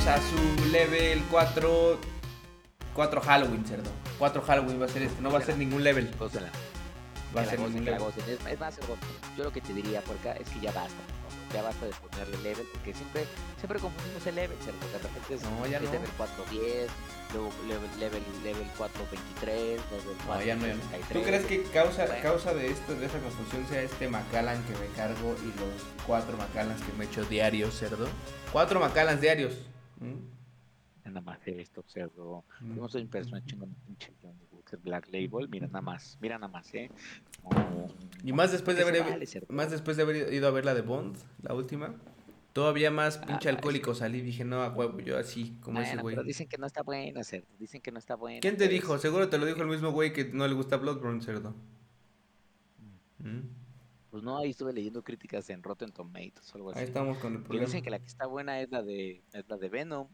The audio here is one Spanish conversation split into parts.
bienvenidos a su level 4. 4 Halloween, cerdo. 4 Halloween va a ser este, no va a ser ningún level. Gózala. Va a ser ningún level. Es, más, yo lo que te diría por acá es que ya basta. ¿no? Ya basta de ponerle level, porque siempre, siempre confundimos el level, Cerdo. De repente es, No, ya es no. level 410, luego level, level, level 423, level No, ya no, ya no. 433. ¿Tú crees que causa, Bueno. causa de esto, de esa confusión sea este Macallan que me cargo y los cuatro Macallans que me echo diarios, cerdo? Cuatro Macallans diarios. ¿Mm? Nada más esto, Cerdo. Mm. Yo no soy un persona chingón, pinche Black Label. Mira nada más, mira nada más, ¿eh? Y más después de haber vale, más después de haber ido a ver la de Bond, la última, todavía más pinche Ah, alcohólico salí, dije, no, a huevo, yo así, como ese Bueno, güey. pero dicen que no está buena, Cerdo. Dicen que no está buena. ¿Quién te dijo? Seguro te lo dijo el mismo güey que no le gusta Bloodborne, cerdo. ¿Mm? Pues no, ahí estuve leyendo críticas en Rotten Tomatoes o algo así. Ahí estamos con el Que problema. dicen que la que está buena es la de, es la de Venom.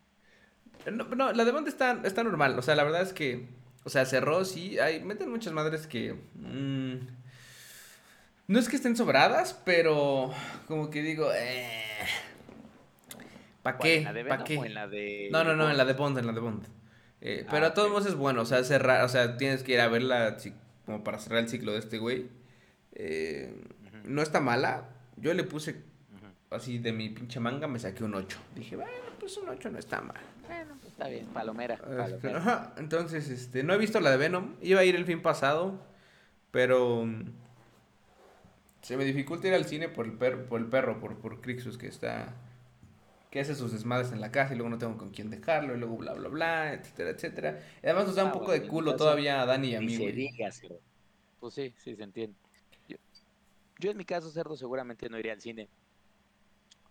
No, no, la de Bond está, está normal. O sea, la verdad es que. O sea, cerró, sí. Hay, meten muchas madres que. mm, no es que estén sobradas, pero. Como que digo. Eh, ¿Para ¿Cuál, qué? ¿En la de ¿Para Venom qué? o en la de.? No, no, no, en la de Bond? En la de Bond. Eh, Ah, pero a todos modos es bueno, o sea, cerrar, o sea, tienes que ir a verla como para cerrar el ciclo de este güey. Eh, no está mala. Yo le puse así de mi pinche manga, me saqué un 8. Dije, bueno, pues un 8 no está mal. Bueno, pues está bien, palomera. Este, palomera. ajá, entonces, este, no he visto la de Venom. Iba a ir el fin pasado, pero mm, se me dificulta ir al cine por el perro, por el perro, por, por Crixus que está, que hace sus desmadres en la casa y luego no tengo con quién dejarlo y luego bla bla bla, etcétera, etcétera. Y además nos da un Ah, poco bueno, de culo todavía a Dani y a mí. Pues sí, sí, se entiende. Yo, en mi caso, Cerdo, seguramente no iría al cine.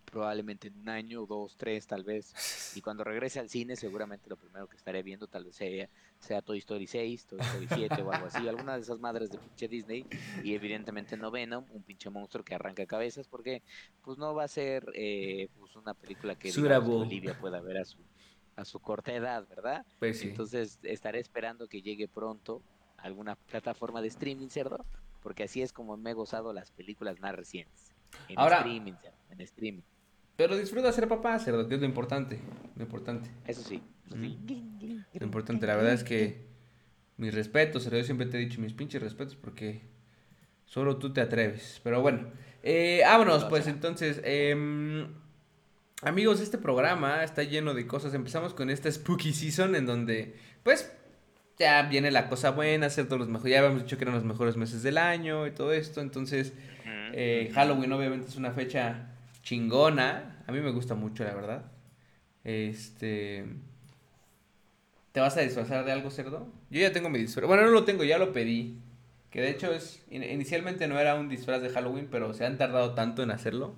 Probablemente en un año, dos, tres, tal vez. Y cuando regrese al cine, seguramente lo primero que estaré viendo tal vez sea, sea Toy Story 6, Toy Story 7 o algo así. Alguna de esas madres de pinche Disney. Y evidentemente no Venom, un pinche monstruo que arranca cabezas. Porque pues no va a ser eh, pues una película que, digamos. Olivia pueda ver a su, a su corta edad, ¿verdad? Pues sí. Entonces estaré esperando que llegue pronto a alguna plataforma de streaming, cerdo, porque así es como me he gozado las películas más recientes. En Ahora- streaming, en streaming. Pero disfruta ser papá, cerdo, que es lo importante, lo importante. Eso sí. eso sí. Lo importante, la verdad es que mis respetos, cerdo, yo siempre te he dicho mis pinches respetos porque solo tú te atreves. Pero bueno, eh, vámonos No, pues entonces. em, amigos, este programa está lleno de cosas. Empezamos con esta Spooky Season en donde pues ya viene la cosa buena, hacer todos los mejores. Ya habíamos dicho que eran los mejores meses del año y todo esto. Entonces, eh, Halloween obviamente es una fecha chingona. A mí me gusta mucho, la verdad. Este. ¿Te vas a disfrazar de algo, cerdo? Yo ya tengo mi disfraz. Bueno, no lo tengo, ya lo pedí. Que de hecho es. in- Inicialmente no era un disfraz de Halloween, pero se han tardado tanto en hacerlo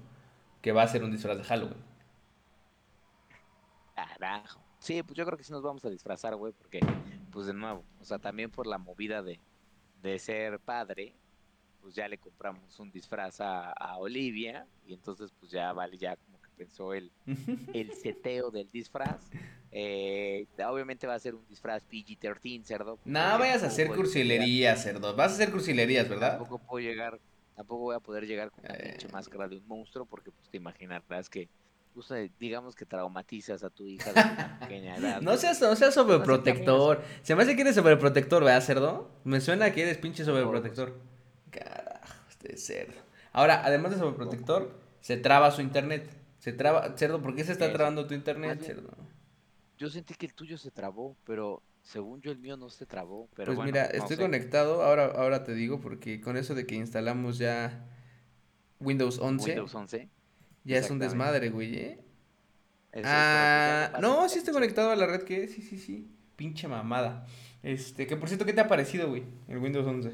que va a ser un disfraz de Halloween. Carajo. Sí, pues yo creo que sí nos vamos a disfrazar, güey, porque, pues de nuevo, o sea, también por la movida de, de ser padre, pues ya le compramos un disfraz a, a Olivia, y entonces pues ya vale, ya como que pensó el, el seteo del disfraz. Eh, obviamente va a ser un disfraz PG-13, cerdo. No vayas a hacer cursilerías, cerdo. Vas a hacer cursilerías, ¿verdad? Tampoco puedo llegar, tampoco voy a poder llegar con una pinche Eh. máscara de un monstruo, porque pues te imaginarás que, pues, digamos que traumatizas a tu hija de una pequeña edad. No güey. seas, no seas sobreprotector. Se me hace que eres sobreprotector, ¿verdad, cerdo? Me suena que eres pinche sobreprotector. Carajo, este cerdo. Ahora, además de sobreprotector, se traba su internet. Se traba, cerdo, ¿por qué se está trabando tu internet, cerdo? Yo sentí que el tuyo se trabó, pero según yo el mío no se trabó. Pero Pues bueno, mira, no estoy sé. conectado, ahora, ahora te digo, porque con eso de que instalamos ya Windows 11, Windows 11. Ya es un desmadre, güey, ¿eh? Eso Ah, no, nada, sí estoy pinche- conectado a la red que es, sí, sí, sí. Pinche mamada. Este, que por cierto, ¿qué te ha parecido, güey? El Windows 11.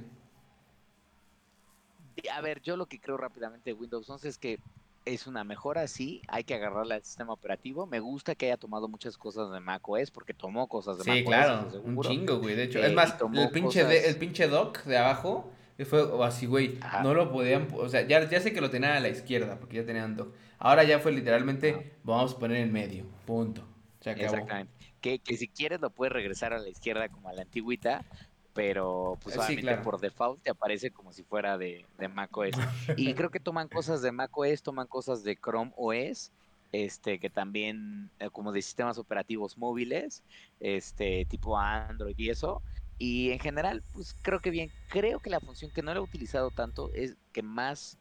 Y, A ver, yo lo que creo rápidamente de Windows 11 es que es una mejora, sí, hay que agarrarle al sistema operativo. Me gusta que haya tomado muchas cosas de macOS, porque tomó cosas de Sí, macOS, claro, eso un chingo, güey, de hecho. Eh, es más, y tomó el pinche, de- cosas- el pinche dock de abajo eh, fue así, güey, Ajá. no lo podían, o sea, ya, ya sé que lo tenían a la izquierda, porque ya tenían dock. Ahora ya fue literalmente, Ajá. vamos a poner en medio, punto. Se acabó. Exactamente. Que, que si quieres lo puedes regresar a la izquierda como a la antigüita, pero pues Eh, sí, claro. por default te aparece como si fuera de, de macOS. Y creo que toman cosas de macOS, toman cosas de Chrome OS. este, que también eh, como de sistemas operativos móviles, este, tipo Android y eso. Y en general, pues creo que bien, creo que la función que no la he utilizado tanto es que más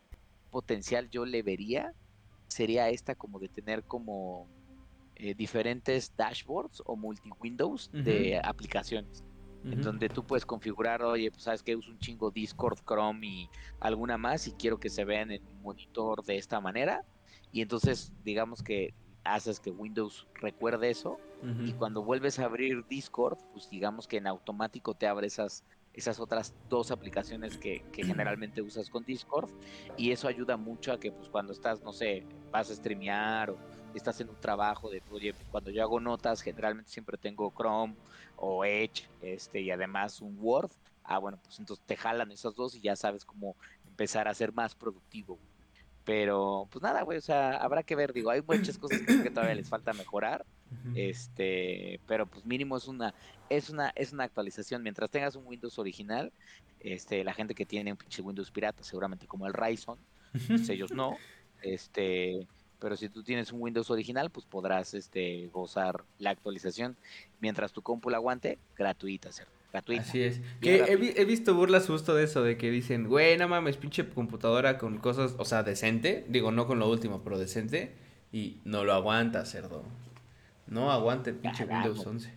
potencial yo le vería sería esta como de tener como eh, diferentes dashboards o multi-windows de aplicaciones. En donde tú puedes configurar, oye, pues sabes que uso un chingo Discord, Chrome y alguna más y quiero que se vean en mi monitor de esta manera. Y entonces, digamos que haces que Windows recuerde eso y cuando vuelves a abrir Discord, pues digamos que en automático te abre esas, esas otras dos aplicaciones que, que, generalmente usas con Discord y eso ayuda mucho a que pues cuando estás, no sé, vas a streamear o estás en un trabajo de, oye, cuando yo hago notas, generalmente siempre tengo Chrome o Edge, este, y además un Word, ah, bueno, pues entonces te jalan esos dos y ya sabes cómo empezar a ser más productivo. Pero, pues nada, güey, o sea, habrá que ver, digo, hay muchas cosas que, todavía les falta mejorar, este, pero pues mínimo es una, es una, es una actualización. Mientras tengas un Windows original, este, la gente que tiene un pinche Windows pirata, seguramente como el Ryzen, pues ellos no, este, pero si tú tienes un Windows original, pues podrás este, gozar la actualización mientras tu compu la aguante, gratuita, ¿cierto? Gratuita. Así es. Que he, visto burlas justo de eso, de que dicen, güey, no mames, pinche computadora con cosas, o sea, decente, digo, no con lo último, pero decente, y no lo aguanta, cerdo. No aguante el pinche Windows 11.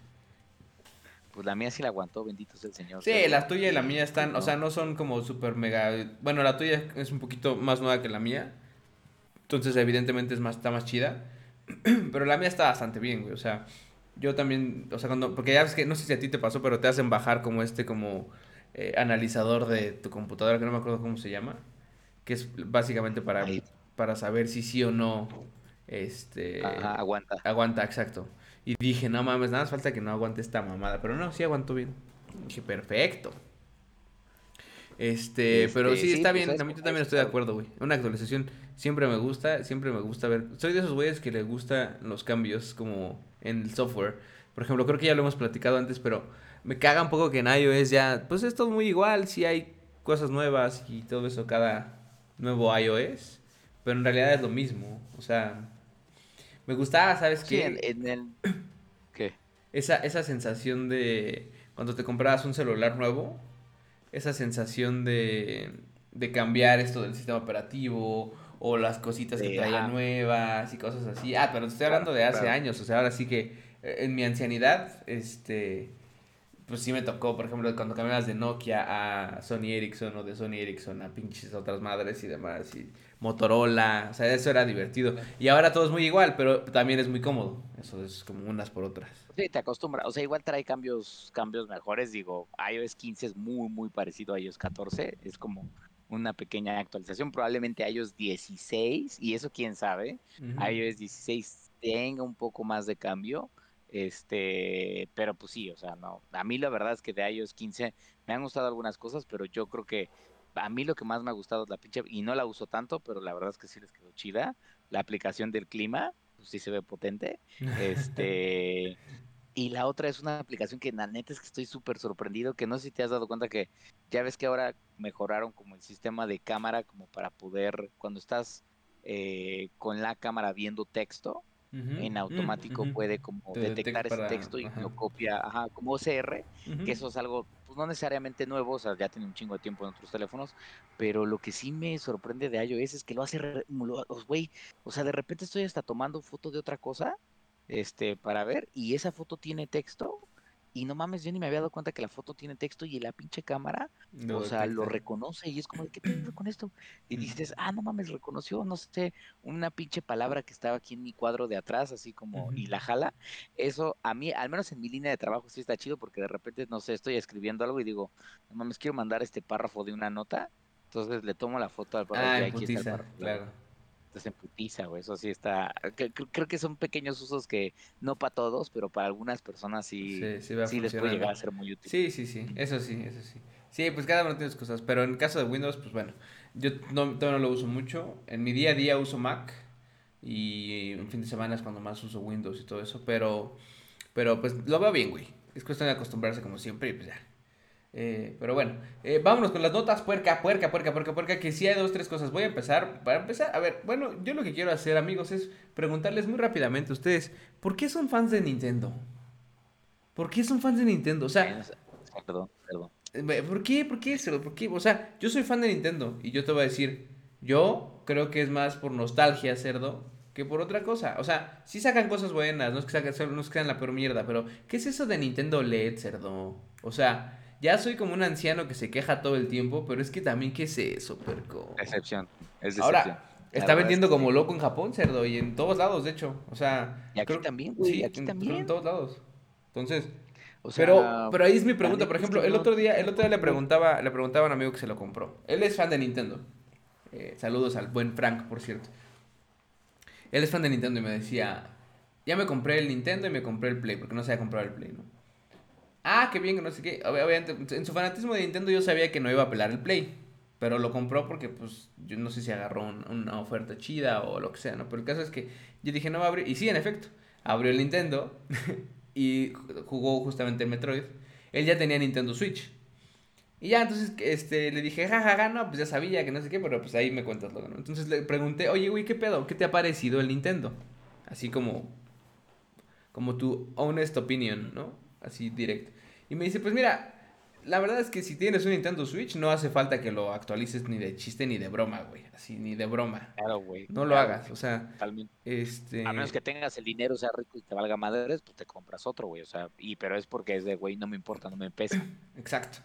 Pues la mía sí la aguantó, bendito es el Señor. Sí, la tuya y la mía están, o sea, no son como súper mega. Bueno, la tuya es un poquito más nueva que la mía. Entonces, evidentemente, es más, está más chida. Pero la mía está bastante bien, güey. O sea, yo también, o sea, cuando, porque ya ves que, no sé si a ti te pasó, pero te hacen bajar como este, como eh, analizador de tu computadora, que no me acuerdo cómo se llama, que es básicamente para, para saber si sí o no, este... aguanta. Aguanta, exacto. Y dije, no mames, nada más falta que no aguante esta mamada, pero no, sí aguantó bien. dije, perfecto. Este, pero este, sí, está pues, bien, también, también estoy de acuerdo, güey. Una actualización siempre me gusta, siempre me gusta ver. Soy de esos güeyes que le gustan los cambios como en el software. Por ejemplo, creo que ya lo hemos platicado antes, pero me caga un poco que en iOS ya, pues es todo muy igual, sí hay cosas nuevas y todo eso cada nuevo iOS, pero en realidad es lo mismo, o sea, me gustaba, ¿sabes qué? en, el... ¿Qué? Esa, esa sensación de cuando te comprabas un celular nuevo, esa sensación de, de cambiar esto del sistema operativo o las cositas que traía nuevas y cosas así. Ah, pero estoy hablando de hace años, o sea, ahora sí que eh, en mi ancianidad, este, pues sí me tocó, por ejemplo, cuando cambiabas de Nokia a Sony Ericsson o de Sony Ericsson a pinches otras madres y demás, y Motorola, o sea, eso era divertido. Y ahora todo es muy igual, pero también es muy cómodo, eso es como unas por otras. Sí, te acostumbras, o sea, igual trae cambios, cambios mejores, digo, iOS 15 es muy, muy parecido a iOS 14, es como una pequeña actualización, probablemente iOS 16, y eso quién sabe, iOS 16 tenga un poco más de cambio, este, pero pues sí, o sea, no, a mí la verdad es que de iOS 15 me han gustado algunas cosas, pero yo creo que a mí lo que más me ha gustado es la pinche, y no la uso tanto, pero la verdad es que sí les quedó chida, la aplicación del clima, pues sí se ve potente, este, y la otra es una aplicación que la neta es que estoy súper sorprendido, que no sé si te has dado cuenta que ya ves que ahora mejoraron como el sistema de cámara como para poder, cuando estás eh, con la cámara viendo texto, en automático puede como detectar ese texto y lo copia, ajá, como OCR, que eso es algo, pues no necesariamente nuevo, o sea, ya tiene un chingo de tiempo en otros teléfonos, pero lo que sí me sorprende de iOS es que lo hace, güey, o sea, de repente estoy hasta tomando foto de otra cosa este, para ver, y esa foto tiene texto, y no mames, yo ni me había dado cuenta que la foto tiene texto y la pinche cámara, o sea, lo reconoce y es como, ¿qué pedo con esto? Y dices, ah, no mames, reconoció, no sé, una pinche palabra que estaba aquí en mi cuadro de atrás, así como, y la jala. Eso, a mí, al menos en mi línea de trabajo sí está chido porque de repente, no sé, estoy escribiendo algo y digo, no mames, quiero mandar este párrafo de una nota, entonces le tomo la foto al párrafo ah, y aquí está el párrafo. Claro se emputiza, güey. Eso sí está. Creo que son pequeños usos que no para todos, pero para algunas personas sí, sí, les puede llegar a ser muy útil. Sí, sí, sí. Eso sí, eso sí. Sí, pues cada uno tiene sus cosas. Pero en el caso de Windows, pues bueno, yo no, todavía no lo uso mucho. En mi día a día uso Mac. Y en fin de semana es cuando más uso Windows y todo eso. Pero, pero pues lo veo bien, güey. Es cuestión de acostumbrarse como siempre y pues ya. Eh, pero bueno, eh, vámonos con las notas puerca, puerca, puerca, puerca, puerca, que sí hay dos, tres cosas. Voy a empezar, para empezar, a ver, bueno, yo lo que quiero hacer, amigos, es preguntarles muy rápidamente a ustedes, ¿por qué son fans de Nintendo? ¿Por qué son fans de Nintendo? O sea, perdón, perdón. Eh, ¿Por qué? ¿Por qué? ¿Por qué? O sea, yo soy fan de Nintendo y yo te voy a decir, yo creo que es más por nostalgia, cerdo, que por otra cosa. O sea, sí sacan cosas buenas, no es que sacan, no es que sean la peor mierda, pero ¿qué es eso de Nintendo LED, cerdo? O sea, ya soy como un anciano que se queja todo el tiempo, pero es que también, ¿qué es eso, perco? Excepción, es Ahora, está vendiendo como loco en Japón, cerdo, y en todos lados, de hecho. O sea, y aquí también, güey, sí, aquí también. en todos lados. Entonces, pero, pero ahí es mi pregunta, por ejemplo, el otro día, el otro día le preguntaba, le preguntaba a un amigo que se lo compró. Él es fan de Nintendo. Eh, saludos al buen Frank, por cierto. Él es fan de Nintendo y me decía, ya me compré el Nintendo y me compré el Play, porque no se había comprado el Play, ¿no? Ah, qué bien, que no sé qué. Obviamente, en su fanatismo de Nintendo yo sabía que no iba a pelar el Play. Pero lo compró porque, pues, yo no sé si agarró una oferta chida o lo que sea, ¿no? Pero el caso es que yo dije, no va a abrir. Y sí, en efecto, abrió el Nintendo y jugó justamente el Metroid. Él ya tenía Nintendo Switch. Y ya, entonces, este, le dije, jajaja, no, pues ya sabía que no sé qué, pero pues ahí me cuentas luego, ¿no? Entonces le pregunté, oye, güey, ¿qué pedo? ¿Qué te ha parecido el Nintendo? Así como, como tu honest opinion, ¿no? Así directo. Y me dice, pues mira, la verdad es que si tienes un Nintendo Switch, no hace falta que lo actualices ni de chiste ni de broma, güey. Así, ni de broma. Claro, güey. No lo hagas, o sea. Totalmente. Este. A menos que tengas el dinero, sea rico y te valga madres, pues te compras otro, güey. O sea, y pero es porque es de, güey, no me importa, no me pesa. Exacto.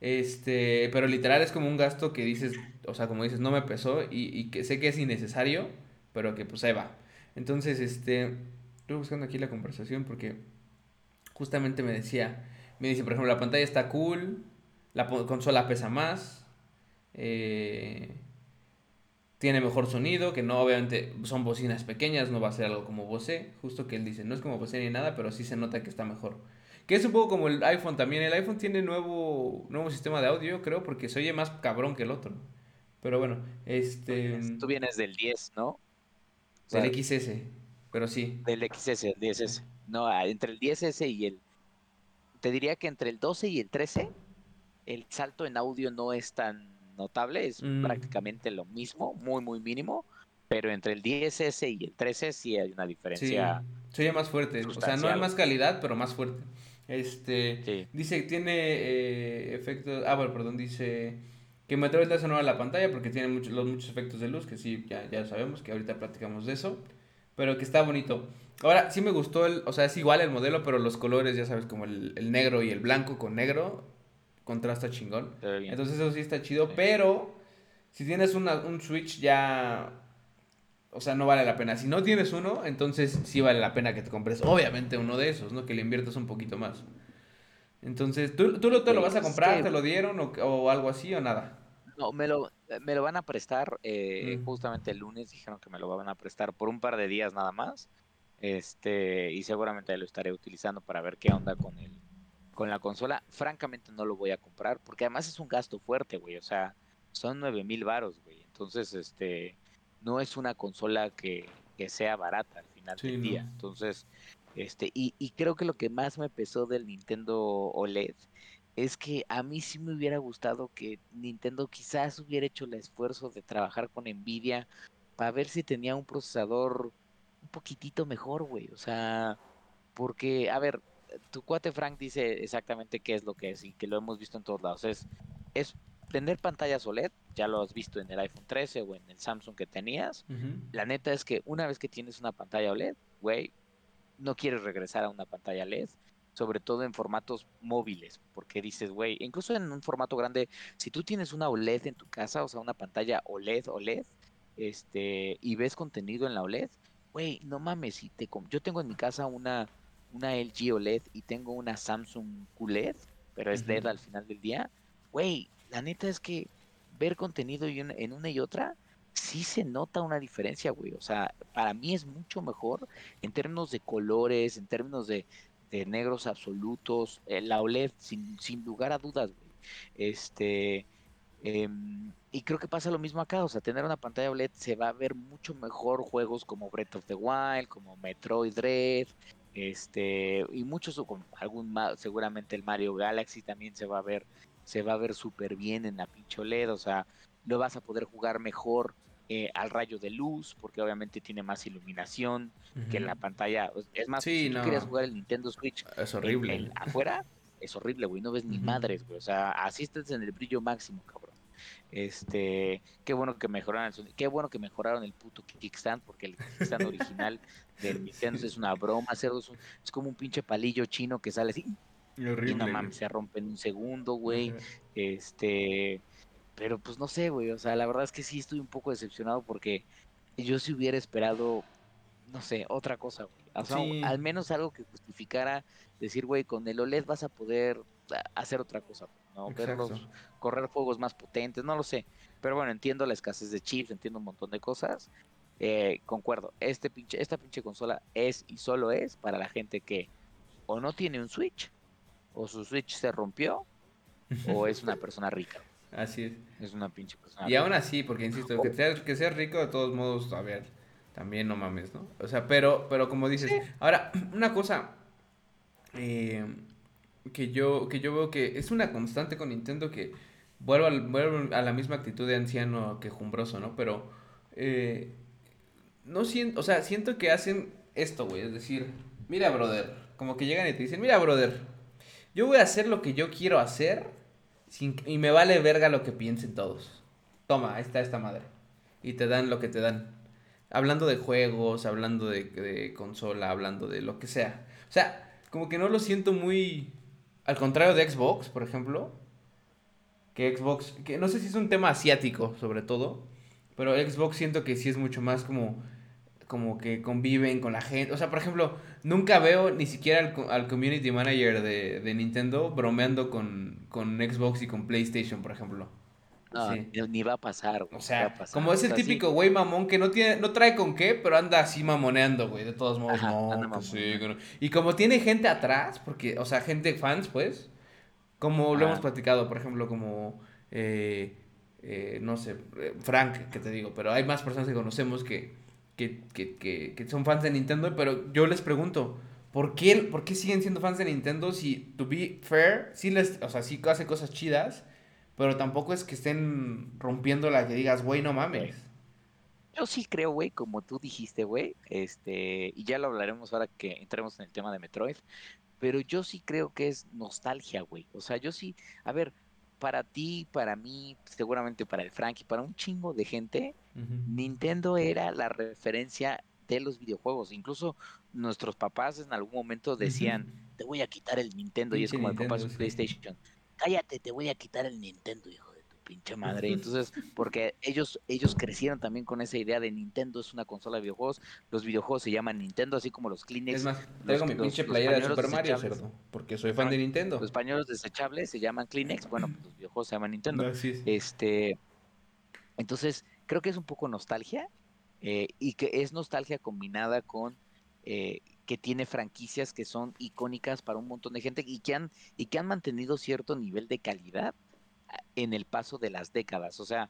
Este, pero literal es como un gasto que dices, o sea, como dices, no me pesó y, y que sé que es innecesario, pero que pues ahí va. Entonces, este, estoy buscando aquí la conversación porque justamente me decía me dice, por ejemplo, la pantalla está cool, la consola pesa más, eh, tiene mejor sonido, que no obviamente son bocinas pequeñas, no va a ser algo como Bose, justo que él dice, no es como Bose ni nada, pero sí se nota que está mejor. Que es un poco como el iPhone también, el iPhone tiene nuevo, nuevo sistema de audio, creo, porque se oye más cabrón que el otro. Pero bueno, este... Tú vienes del 10, ¿no? del XS, pero sí. Del XS, el 10S. No, entre el 10S y el te diría que entre el 12 y el 13, el salto en audio no es tan notable, es mm. prácticamente lo mismo, muy, muy mínimo. Pero entre el 10S y el 13 sí hay una diferencia. Sí, se más fuerte. O sea, no hay más calidad, pero más fuerte. Este. Dice que tiene eh, efectos. Ah, bueno, perdón, dice que Metroid hace nueva la pantalla porque tiene muchos, los muchos efectos de luz, que sí, ya, ya sabemos, que ahorita platicamos de eso. Pero que está bonito. Ahora, sí me gustó el, o sea, es igual el modelo, pero los colores, ya sabes, como el, negro y el blanco con negro, contrasta chingón. Entonces eso sí está chido, pero si tienes una, un Switch ya, o sea, no vale la pena. Si no tienes uno, entonces sí vale la pena que te compres, obviamente, uno de esos, ¿no? Que le inviertas un poquito más. Entonces, ¿tú, tú lo, te lo vas a comprar? ¿Te lo dieron o, algo así o nada? No, me lo, me lo van a prestar, eh, mm. justamente el lunes dijeron que me lo van a prestar por un par de días nada más. Este, y seguramente lo estaré utilizando para ver qué onda con el, con la consola. Francamente no lo voy a comprar, porque además es un gasto fuerte, güey. O sea, son nueve mil varos, güey. Entonces, este, no es una consola que, que sea barata al final del día. Entonces, este, y, y creo que lo que más me pesó del Nintendo OLED es que a mí sí me hubiera gustado que Nintendo quizás hubiera hecho el esfuerzo de trabajar con Nvidia para ver si tenía un procesador un poquitito mejor, güey. O sea, porque, a ver, tu cuate Frank dice exactamente qué es lo que es y que lo hemos visto en todos lados. Es, es tener pantallas OLED, ya lo has visto en el iPhone 13 o en el Samsung que tenías. La neta es que una vez que tienes una pantalla OLED, güey, no quieres regresar a una pantalla LED, sobre todo en formatos móviles, porque dices, güey, incluso en un formato grande, si tú tienes una OLED en tu casa, o sea, una pantalla OLED, OLED, este, y ves contenido en la OLED, güey, no mames, si te yo tengo en mi casa una, una LG OLED y tengo una Samsung QLED, pero es LED al final del día, güey, la neta es que ver contenido en una y otra, sí se nota una diferencia, güey. O sea, para mí es mucho mejor en términos de colores, en términos de, negros absolutos, eh, la OLED, sin, sin lugar a dudas, güey. Este, Em, y creo que pasa lo mismo acá, o sea, tener una pantalla OLED se va a ver mucho mejor juegos como Breath of the Wild, como Metroid Dread, Este, y muchos, algún seguramente el Mario Galaxy también se va a ver, se va a ver súper bien en la pinche OLED, o sea, lo vas a poder jugar mejor eh, al rayo de luz, porque obviamente tiene más iluminación que en la pantalla. Es más, si tú quieres jugar el Nintendo Switch es horrible. afuera, es horrible, güey, no ves ni madres, güey, o sea, así en el brillo máximo, cabrón. Este, qué bueno que mejoraron el qué bueno que mejoraron el puto kickstand, porque el kickstand original del Nintendo es una broma, cerdo, es, como un pinche palillo chino que sale así. Horrible, y no mames, se rompe en un segundo, güey. Este, pero pues no sé, güey, o sea, la verdad es que sí estoy un poco decepcionado porque yo si hubiera esperado, no sé, otra cosa, güey. O sea, al menos algo que justificara decir, güey, con el OLED vas a poder ah, hacer otra cosa, ¿no? Verlos correr fuegos más potentes, no lo sé. Pero bueno, entiendo la escasez de chips, entiendo un montón de cosas. Eh, concuerdo, este pinche, esta pinche consola es y solo es para la gente que o no tiene un Switch, o su Switch se rompió, o es una persona rica. Así es. Es una pinche persona. Y aún así, porque insisto, que seas que sea rico, de todos modos, a ver, también no mames, ¿no? O sea, pero, pero como dices, ahora, una cosa eh, que yo, que yo veo que es una constante con Nintendo que vuelvo, a la misma actitud de anciano quejumbroso, ¿no? Pero eh, no siento, o sea, siento que hacen esto, güey, es decir, mira, brother, como que llegan y te dicen, mira, brother, yo voy a hacer lo que yo quiero hacer sin, y me vale verga lo que piensen todos. Toma, ahí está esta madre. Y te dan lo que te dan. Hablando de juegos, hablando de consola, hablando de lo que sea. O sea, como que no lo siento muy... Al contrario de Xbox, por ejemplo, que Xbox, que no sé si es un tema asiático sobre todo, pero Xbox siento que sí es mucho más como como que conviven con la gente. O sea, por ejemplo, nunca veo ni siquiera al, community manager de, Nintendo bromeando con, con, Xbox y con PlayStation, por ejemplo. No, ni va a pasar, O sea, como es el típico güey mamón que no tiene, no trae con qué, pero anda así mamoneando, güey, de todos modos. no, Y como tiene gente atrás, porque, o sea, gente fans, pues, como lo hemos platicado, por ejemplo, como, eh, eh, no sé, eh, Frank, que te digo, pero hay más personas que conocemos que, que, que, que, son fans de Nintendo, pero yo les pregunto, ¿por qué, ¿por qué siguen siendo fans de Nintendo si, to be fair, sí les, o sea, sí hace cosas chidas, pero tampoco es que estén rompiendo la que digas, güey, no mames. Yo sí creo, güey, como tú dijiste, güey, este, y ya lo hablaremos ahora que entremos en el tema de Metroid, pero yo sí creo que es nostalgia, güey. O sea, yo sí, a ver, para ti, para mí, seguramente para el Frankie, para un chingo de gente, Nintendo era la referencia de los videojuegos. Incluso nuestros papás en algún momento decían, te voy a quitar el Nintendo, y es como el papá su PlayStation. Cállate, te voy a quitar el Nintendo, hijo pinche madre. Entonces, porque ellos, ellos crecieron también con esa idea de Nintendo es una consola de videojuegos. Los videojuegos se llaman Nintendo, así como los Kleenex. Es más, tengo mi pinche playera de Super Mario, porque soy fan de Nintendo. Los españoles desechables se llaman Kleenex, bueno, pues los videojuegos se llaman Nintendo. Este, entonces, creo que es un poco nostalgia eh, y que es nostalgia combinada con eh, que tiene franquicias que son icónicas para un montón de gente y que han y que han mantenido cierto nivel de calidad en el paso de las décadas. O sea,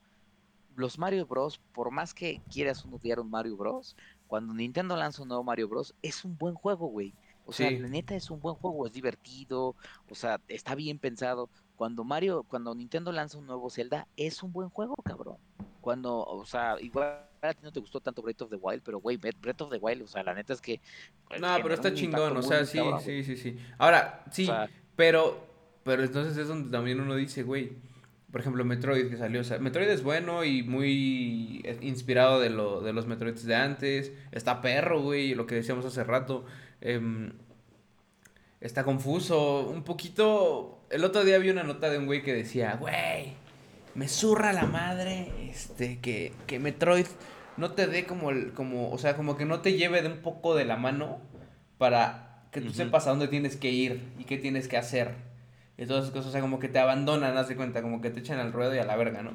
los Mario Bros, por más que quieras odiar un Mario Bros, cuando Nintendo lanza un nuevo Mario Bros, es un buen juego, güey. O sea, la neta es un buen juego, es divertido, o sea, está bien pensado. Cuando Mario, cuando Nintendo lanza un nuevo Zelda, es un buen juego, cabrón. Cuando, o sea, igual a ti no te gustó tanto Breath of the Wild, pero güey, Breath of the Wild, o sea, la neta es que... No, pero está chingón, o sea, sí, sí, sí, sí. Ahora, sí, pero, pero entonces es donde también uno dice, güey, por ejemplo, Metroid que salió. O sea, Metroid es bueno y muy inspirado de, lo, de los Metroids de antes. Está perro, güey, lo que decíamos hace rato. Em, está confuso. Un poquito. El otro día vi una nota de un güey que decía, güey, me zurra la madre. Este, que, que Metroid no te dé como el. como. O sea, como que no te lleve de un poco de la mano. Para que tú sepas a dónde tienes que ir y qué tienes que hacer y todas esas cosas, o sea, como que te abandonan, haz de cuenta, como que te echan al ruedo y a la verga, ¿no?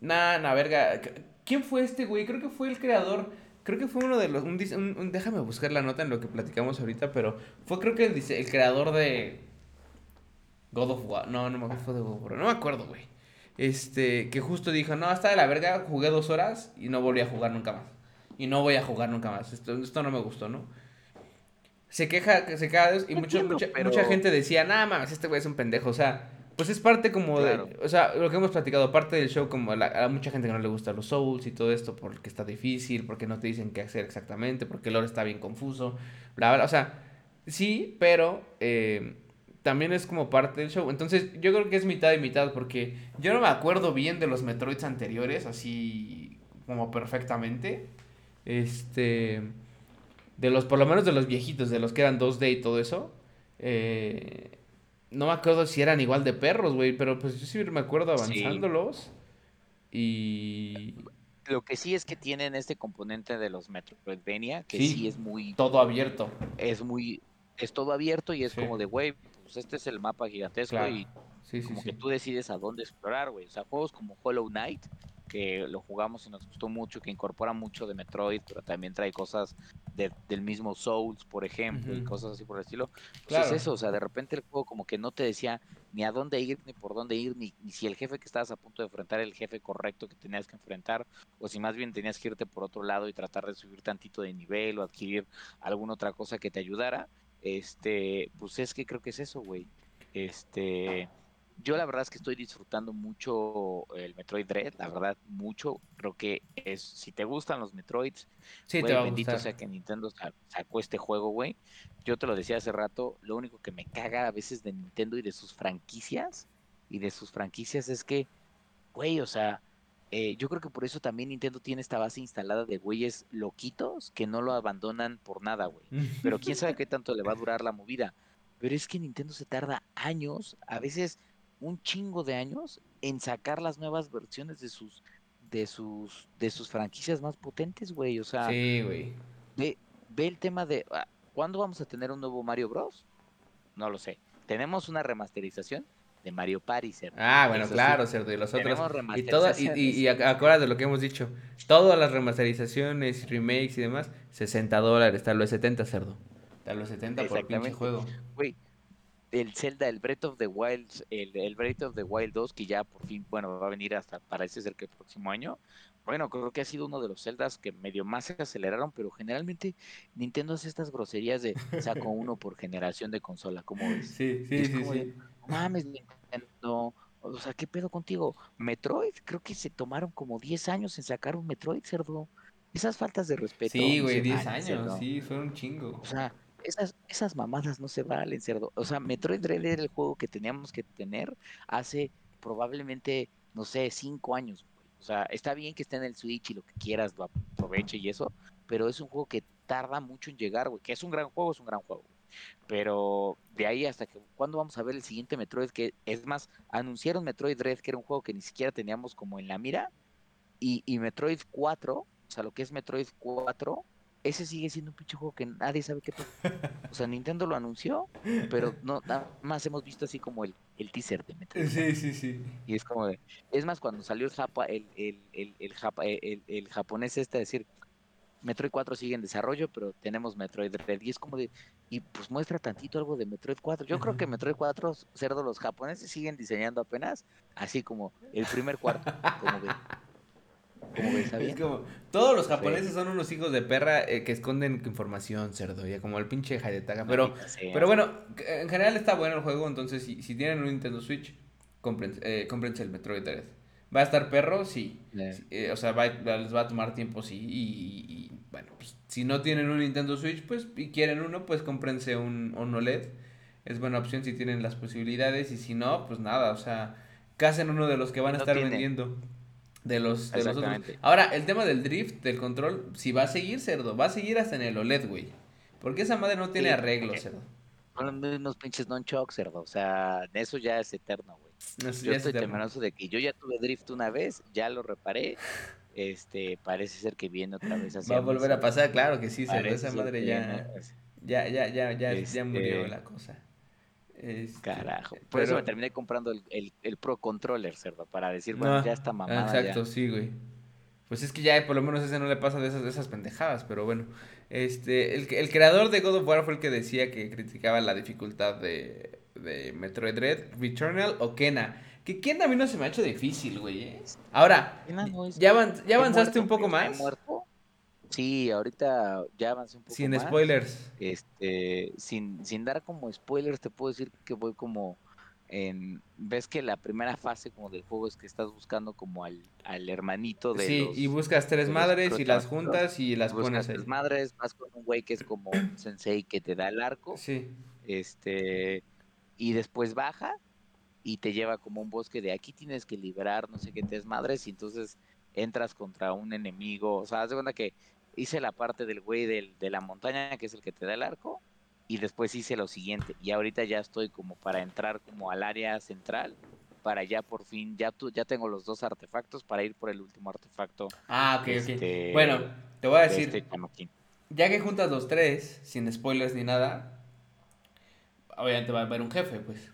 Nah, nah, verga. ¿Quién fue este güey? Creo que fue el creador. Creo que fue uno de los. Un, déjame buscar la nota en lo que platicamos ahorita, pero fue creo que el, el creador de. God of War. No, no me acuerdo, fue de God of War. No me acuerdo, güey. Este, que justo dijo: No, hasta de la verga, jugué dos horas y no volví a jugar nunca más. Y no voy a jugar nunca más. Esto, esto no me gustó, ¿no? se queja, se queja y mucha, mucha gente decía, nada más, este güey es un pendejo, o sea, pues es parte como de, o sea, lo que hemos platicado, parte del show, como a, mucha gente que no le gusta los Souls y todo esto, porque está difícil, porque no te dicen qué hacer exactamente, porque el lore está bien confuso, bla, bla, o sea, sí, pero eh, también es como parte del show. Entonces, yo creo que es mitad y mitad, porque yo no me acuerdo bien de los Metroids anteriores, así como perfectamente. Este, de los, por lo menos de los viejitos, de los que eran 2D y todo eso. Eh, no me acuerdo si eran igual de perros, güey, pero pues yo sí me acuerdo avanzándolos. Y. Lo que sí es que tienen este componente de los Metroidvania, que sí, es muy. Todo abierto. Es muy. Es todo abierto y es como de, güey, pues este es el mapa gigantesco y como que tú decides a dónde explorar, güey. O sea, juegos como Hollow Knight que lo jugamos y nos gustó mucho, que incorpora mucho de Metroid, pero también trae cosas del mismo Souls, por ejemplo, y cosas así por el estilo. Pues es eso, o sea, de repente el juego como que no te decía ni a dónde ir, ni por dónde ir, ni, si el jefe que estabas a punto de enfrentar era el jefe correcto que tenías que enfrentar, o si más bien tenías que irte por otro lado y tratar de subir tantito de nivel o adquirir alguna otra cosa que te ayudara. Este, pues es que creo que es eso, güey. Este, yo la verdad es que estoy disfrutando mucho el Metroid Dread, la verdad, mucho. Creo que es, si te gustan los Metroids, sí, te bendito sea que Nintendo sacó este juego, güey. Yo te lo decía hace rato, lo único que me caga a veces de Nintendo y de sus franquicias, y de sus franquicias es que, güey, o sea, eh, yo creo que por eso también Nintendo tiene esta base instalada de güeyes loquitos que no lo abandonan por nada, güey. Pero quién sabe qué tanto le va a durar la movida. Pero es que Nintendo se tarda años, a veces un chingo de años en sacar las nuevas versiones de sus de sus de sus franquicias más potentes, güey, o sea, Sí, güey. Ve, ve el tema de ah, ¿cuándo vamos a tener un nuevo Mario Bros? No lo sé. Tenemos una remasterización de Mario Party, cerdo. Ah, bueno, claro, cerdo, y los otros. Y, todo, y, y, y de lo que hemos dicho. Todas las remasterizaciones, remakes y demás, 60 dólares, tal vez 70, cerdo. Tal vez 70 por pinche juego. Güey, el Zelda, el Breath of the Wild, el, el, Breath of the Wild 2, que ya por fin, bueno, va a venir hasta, parece ser que el próximo año. Bueno, creo que ha sido uno de los Zeldas que medio más se aceleraron, pero generalmente Nintendo hace estas groserías de saco uno por generación de consola, ¿cómo ves? Sí, sí, sí, sí. Mames, Nintendo, o sea, ¿qué pedo contigo? Metroid, creo que se tomaron como 10 años en sacar un Metroid, cerdo. Esas faltas de respeto. Sí, güey, 10 años, sí, fue un chingo. O sea, esas, esas mamadas no se valen, cerdo. O sea, Metroid Dread era el juego que teníamos que tener hace probablemente, no sé, cinco años. O sea, está bien que esté en el Switch y lo que quieras lo aproveche y eso, pero es un juego que tarda mucho en llegar, güey. Que es un gran juego, es un gran juego. Pero de ahí hasta que, ¿cuándo vamos a ver el siguiente Metroid? Que es más, anunciaron Metroid Dread, que era un juego que ni siquiera teníamos como en la mira. Y, y Metroid 4, o sea, lo que es Metroid 4, ese sigue siendo un pinche juego que nadie sabe qué O sea, Nintendo lo anunció, pero no, nada más hemos visto así como el, el teaser de Metroid. Sí, sí, sí. Y es como de. Es más, cuando salió el Japa, el, el, el, el, Japa, el, el japonés este a decir. Metroid 4 sigue en desarrollo, pero tenemos Metroid Red. Y es como de. Y pues muestra tantito algo de Metroid 4. Yo creo que Metroid 4, cerdo, los japoneses siguen diseñando apenas. Así como el primer cuarto. Como es como, todos los japoneses son unos hijos de perra eh, que esconden información, cerdo, ya como el pinche Hayataga. Pero, pero bueno, en general está bueno el juego, entonces si, si tienen un Nintendo Switch, cómprense, eh, el Metroid Dread. ¿Va a estar perro? Sí. Eh, o sea, les va a tomar tiempo, sí. Y, bueno, pues si no tienen un Nintendo Switch, pues y quieren uno, pues cómprense un, un OLED. Es buena opción si tienen las posibilidades. Y si no, pues nada, o sea, casen uno de los que van a estar vendiendo. De los, de los otros. Ahora, el tema del drift, del control, si va a seguir, cerdo, va a seguir hasta en el OLED, güey. Porque esa madre no tiene arreglo, cerdo. Son unos pinches non-choc, cerdo. O sea, eso ya es eterno, güey. yo estoy temeroso de que yo ya tuve drift una vez, ya lo reparé. Este, parece ser que viene otra vez así. Va a volver a pasar, claro que sí, cerdo. Esa madre ya, ya, ya, ya, ya, ya murió este la cosa. Este, Carajo. Por eso me terminé comprando el, el, Pro Controller, cerdo, para decir, bueno, ya está mamada. Exacto, sí, güey. Pues es que ya por lo menos ese no le pasa de esas, de esas pendejadas, pero bueno. Este, el, el creador de God of War fue el que decía que criticaba la dificultad de, de Metroid Dread, Returnal o Kena. Que Kena a mí no se me ha hecho difícil, güey. ¿eh? Ahora, ¿ya, ya avanzaste un poco más? Muerto? Sí, ahorita ya avancé un poco Sin más. spoilers. Este, sin, sin dar como spoilers, te puedo decir que voy como en. Ves que la primera fase como del juego es que estás buscando como al, al hermanito de Sí, los. y buscas tres madres y las juntas y las Buscas pones tres ahí. madres, vas con un güey que es como un sensei que te da el arco. Sí. Este, y después baja y te lleva como un bosque de aquí tienes que liberar no sé qué tres madres y entonces entras contra un enemigo. O sea, haz de cuenta que hice la parte del güey del, de la montaña que es el que te da el arco y después hice lo siguiente y ahorita ya estoy como para entrar como al área central para ya por fin, ya tú, ya tengo los dos artefactos para ir por el último artefacto Ah, ok, Este, ok. Bueno, te voy a de decir, este ya que juntas los tres, sin spoilers ni nada, obviamente va a haber un jefe, pues.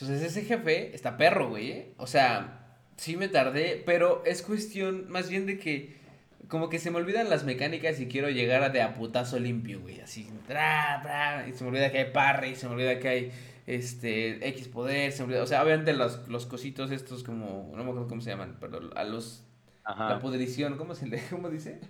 Entonces ese jefe está perro, güey. ¿eh? O sea, sí me tardé, pero es cuestión más bien de que como que se me olvidan las mecánicas y quiero llegar a de a putazo limpio, güey. Así, tra, tra, y se me olvida que hay parry, se me olvida que hay este X poder, se me olvida, o sea, obviamente los, los cositos estos como, no me acuerdo cómo se llaman, pero a los, la Ajá. pudrición, ¿cómo se le, cómo dice?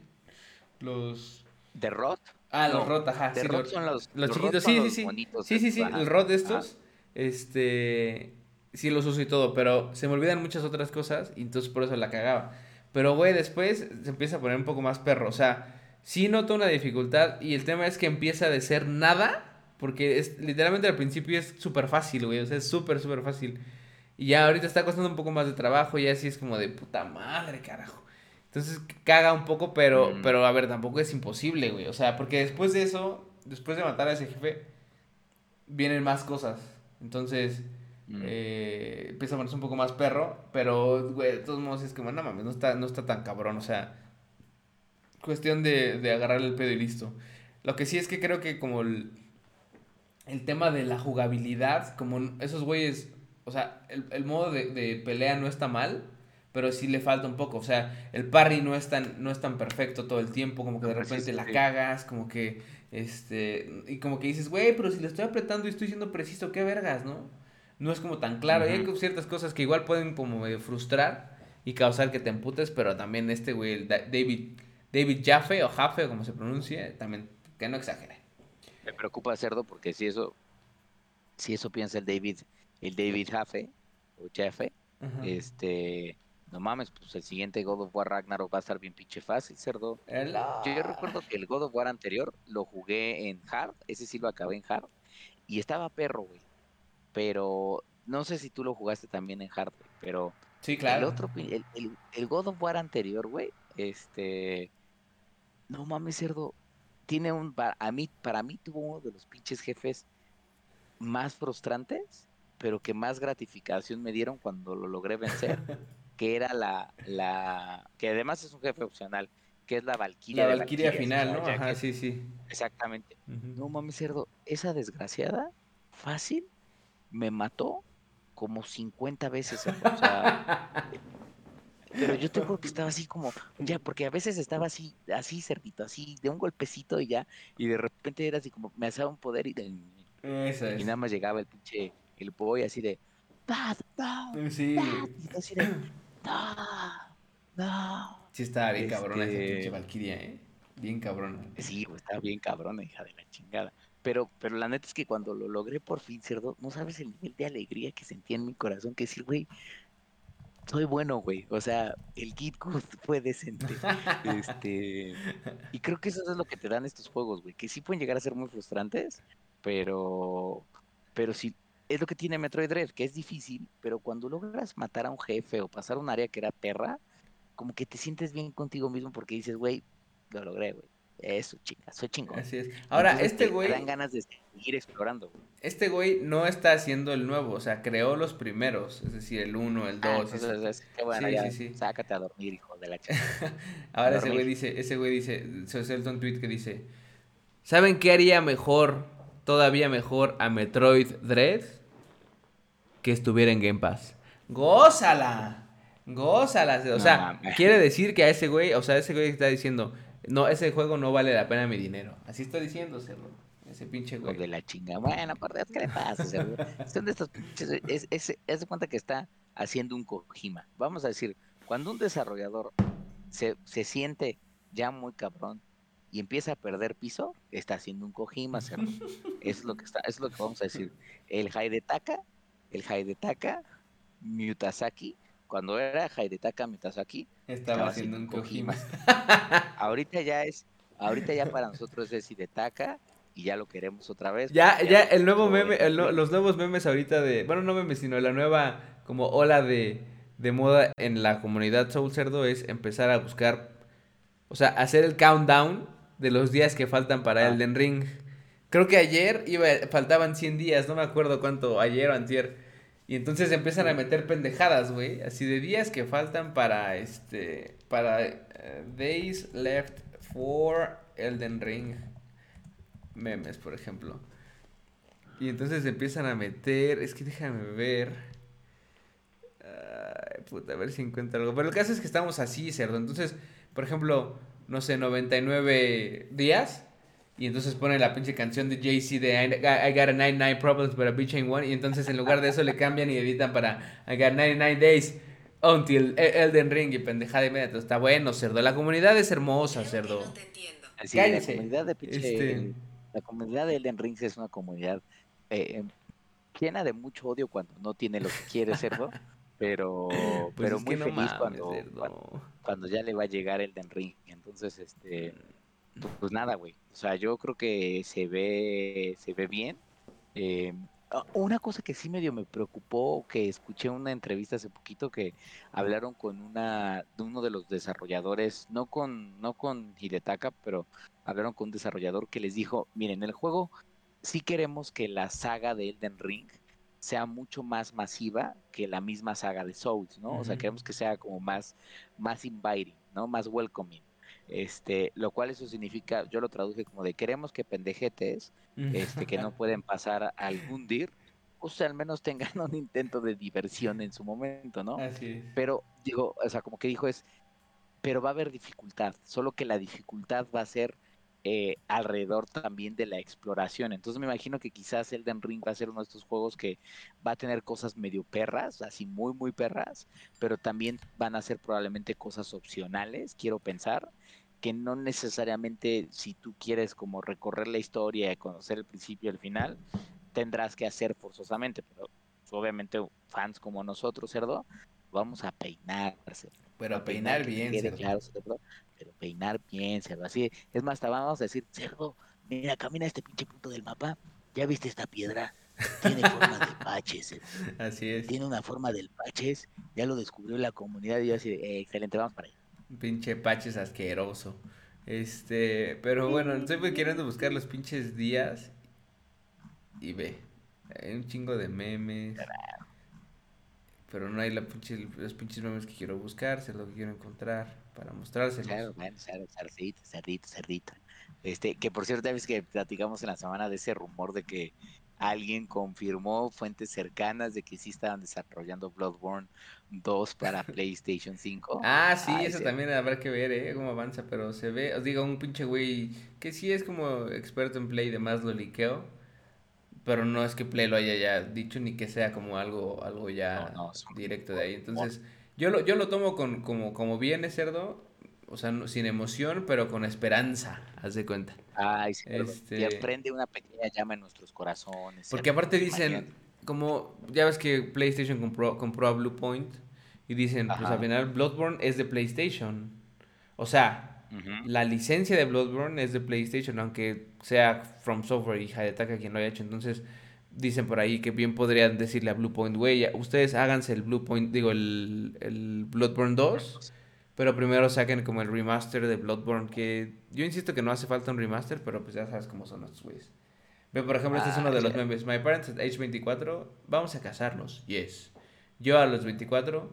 Los... ¿De Rot? Ah, los rot, ajá. De sí, Rot los, son los, los Rot chiquitos, sí, sí, los sí. Sí, sí, sí, el rot de estos, este, sí los uso y todo, pero se me olvidan muchas otras cosas y entonces por eso la cagaba. Pero, güey, después se empieza a poner un poco más perro, o sea, sí noto una dificultad y el tema es que empieza de ser nada, porque es, literalmente al principio es súper fácil, güey, o sea, es súper, súper fácil. Y ya ahorita está costando un poco más de trabajo y así es como de puta madre, carajo. Entonces caga un poco, pero, Mm. pero a ver, tampoco es imposible, güey. O sea, porque después de eso, después de matar a ese jefe, vienen más cosas. Entonces, Mm. eh, empieza a ponerse un poco más perro, pero, güey, de todos modos es como, no mames, no está, no está tan cabrón, o sea, cuestión de, de agarrarle el pedo y listo. Lo que sí es que creo que como el, el tema de la jugabilidad, como esos güeyes, o sea, el, el modo de, de pelea no está mal, pero sí le falta un poco, o sea, el parry no es tan, no es tan perfecto todo el tiempo, como que de sí, repente la cagas, como que, este, y como que dices, güey, pero si le estoy apretando y estoy siendo preciso, qué vergas, ¿no? No es como tan claro, y hay ciertas cosas que igual pueden como medio frustrar y causar que te emputes, pero también este güey, el Da- David, David Jaffe o Jaffe, como se pronuncie, también, que no exagere. Me preocupa cerdo porque si eso, si eso piensa el David, el David Jaffe o Jaffe, este, no mames, pues el siguiente God of War Ragnarok va a estar bien pinche fácil, cerdo. El- Yo, recuerdo que el God of War anterior lo jugué en hard, ese sí lo acabé en hard y estaba perro, güey. Pero no sé si tú lo jugaste también en hard, güey, pero Sí, el claro. otro, pi- el, el, el God of War anterior, güey, este, no mames, cerdo, tiene un, a mí, para mí tuvo uno de los pinches jefes más frustrantes, pero que más gratificación me dieron cuando lo logré vencer, que era la, la, que además es un jefe opcional, que es la Valquiria La Valquiria final, ¿no? Ajá, sí, sí. Exactamente. No mames, cerdo, esa desgraciada, fácil, me mató como 50 veces, o sea, pero yo te juro que estaba así como, ya, porque a veces estaba así, así cerdito, así, de un golpecito y ya, y de repente era así como, me hacía un poder y, de- Esa y nada más llegaba el pinche, el boy así de, Dad, no, Sí, Dad", y así de, no, no. sí estaba bien cabrona esa Este- pinche Valkyria, ¿eh? Bien cabrona. Sí, güey, estaba bien cabrona, hija de la chingada. Pero, pero la neta es que cuando lo logré por fin, cerdo, no sabes el nivel de alegría que sentía en mi corazón, que decir, güey, soy bueno, güey. O sea, el Git Good fue decente. Este, y creo que eso es lo que te dan estos juegos, güey, que sí pueden llegar a ser muy frustrantes, pero, pero sí, es lo que tiene Metroid Dread, que es difícil, pero cuando logras matar a un jefe o pasar un área que era perra, como que te sientes bien contigo mismo porque dices, güey, lo logré, güey. Eso, chinga, soy chingón. Así es. Ahora, Entonces este te- güey, Te dan ganas de seguir explorando, güey. este güey no está haciendo el nuevo, o sea, creó los primeros, es decir, el 1, el 2. Ah, entonces, es- qué bueno, Sí, ya, sí, sí. sácate a dormir, hijo de la chingada. Ahora ese güey dice, ese güey dice, se suelta un tweet que dice, ¿saben qué haría mejor, todavía mejor a Metroid Dread? Que estuviera en Game Pass. ¡Gózala! ¡Gózala! O sea, quiere decir que a ese güey, o sea, ese güey está diciendo, no, ese juego no vale la pena mi dinero. Así está diciéndoselo, ese pinche güey. de la chinga. Bueno, por Dios, ¿qué le pasa? Son de estos pinches. Es, es, es de cuenta que está haciendo un Kojima. Vamos a decir, cuando un desarrollador se, se siente ya muy cabrón, y empieza a perder piso, está haciendo un Kojima, cerdo. es lo que está, es lo que vamos a decir. El Haidetaka, el Haidetaka, Mutasaki, cuando era Haidetaka Mutasaki, estaba, haciendo un Kojima. ahorita ya es, ahorita ya para nosotros es Hidetaka y ya lo queremos otra vez. Ya, ya, el nuevo meme, los nuevos memes ahorita de, bueno, no memes, sino la nueva como ola de, de moda en la comunidad Soul Cerdo es empezar a buscar, o sea, hacer el countdown de los días que faltan para el ah. Elden Ring. Creo que ayer iba, faltaban 100 días, no me acuerdo cuánto, ayer o antier. Y entonces empiezan a meter pendejadas, güey, así de días que faltan para este para eh, days left for Elden Ring memes, por ejemplo. Y entonces empiezan a meter, es que déjame ver. Ay, puta, a ver si encuentro algo. Pero el caso es que estamos así, cerdo. Entonces, por ejemplo, no sé, 99 días. Y entonces pone la pinche canción de Jay-Z de I, got a 99 problems but a bitch ain't one. Y entonces en lugar de eso le cambian y editan para I got 99 days until e, Elden Ring y pendejada y media. Está bueno, cerdo. La comunidad es hermosa, cerdo. No te entiendo. la comunidad de pinche, este La comunidad de Elden Ring es una comunidad eh, em, llena de mucho odio cuando no tiene lo que quiere, cerdo. pero, pues pero muy feliz cuando, cuando, ya le va a llegar el Den Ring. Entonces, este, pues, nada, güey. O sea, yo creo que se ve, se ve bien. Eh, una cosa que sí medio me preocupó, que escuché una entrevista hace poquito que hablaron con una, de uno de los desarrolladores, no con, no con Hidetaka, pero hablaron con un desarrollador que les dijo, miren, el juego sí queremos que la saga de Elden Ring sea mucho más masiva que la misma saga de Souls, ¿no? O sea, queremos que sea como más, más inviting, ¿no? Más welcoming. Este, lo cual eso significa, yo lo traduje como de queremos que pendejetes, este, que no pueden pasar al Gundir, o sea, al menos tengan un intento de diversión en su momento, ¿no? Así Pero digo, o sea, como que dijo es, pero va a haber dificultad, solo que la dificultad va a ser eh, alrededor también de la exploración. Entonces me imagino que quizás Elden Ring va a ser uno de estos juegos que va a tener cosas medio perras, así muy, muy perras, pero también van a ser probablemente cosas opcionales, quiero pensar, que no necesariamente si tú quieres como recorrer la historia y conocer el principio y el final, tendrás que hacer forzosamente, pero obviamente fans como nosotros, cerdo, vamos a peinarse. Pero a peinar, bien, pero peinar bien, cerdo. Así, es más, te vamos a decir, cerdo, mira, camina este pinche punto del mapa, ¿ya viste esta piedra? Tiene forma de paches. Así es. Tiene una forma del paches, ya lo descubrió la comunidad y yo así, eh, excelente, vamos para allá. Pinche paches asqueroso. Este, pero bueno, estoy queriendo buscar los pinches días y ve, hay un chingo de memes. Pero no hay la los pinches memes que quiero buscar, es lo que quiero encontrar para mostrárselos. Claro, bueno, cerdito, cerdito, cerdito. Este, que por cierto, vez que platicamos en la semana de ese rumor de que alguien confirmó fuentes cercanas de que sí estaban desarrollando Bloodborne 2 para PlayStation 5. Ah, sí, eso también habrá que ver, ¿eh? Cómo avanza, pero se ve, os digo, un pinche güey que sí es como experto en Play, de más lo liqueo, pero no es que Play lo haya ya dicho ni que sea como algo, algo ya directo de ahí. Entonces, yo lo, yo lo tomo con, como, como viene, cerdo, o sea, sin emoción, pero con esperanza, haz de cuenta. Ay, sí, este... y prende una pequeña llama en nuestros corazones. Porque aparte dicen, como, ya ves que PlayStation compró, compró a Bluepoint, y dicen, pues al final Bloodborne es de PlayStation. O sea, la licencia de Bloodborne es de PlayStation, aunque sea From Software y Hidetaka quien lo haya hecho. Entonces, dicen por ahí que bien podrían decirle a Bluepoint, güey, ustedes háganse el Bluepoint, digo, el, el Bloodborne 2 pero primero saquen como el remaster de Bloodborne, que yo insisto que no hace falta un remaster, pero pues ya sabes cómo son los güeyes. Ve, por ejemplo, este es uno de ah, los memes. My parents at age 24, vamos a casarnos. Yes. Yo a los 24,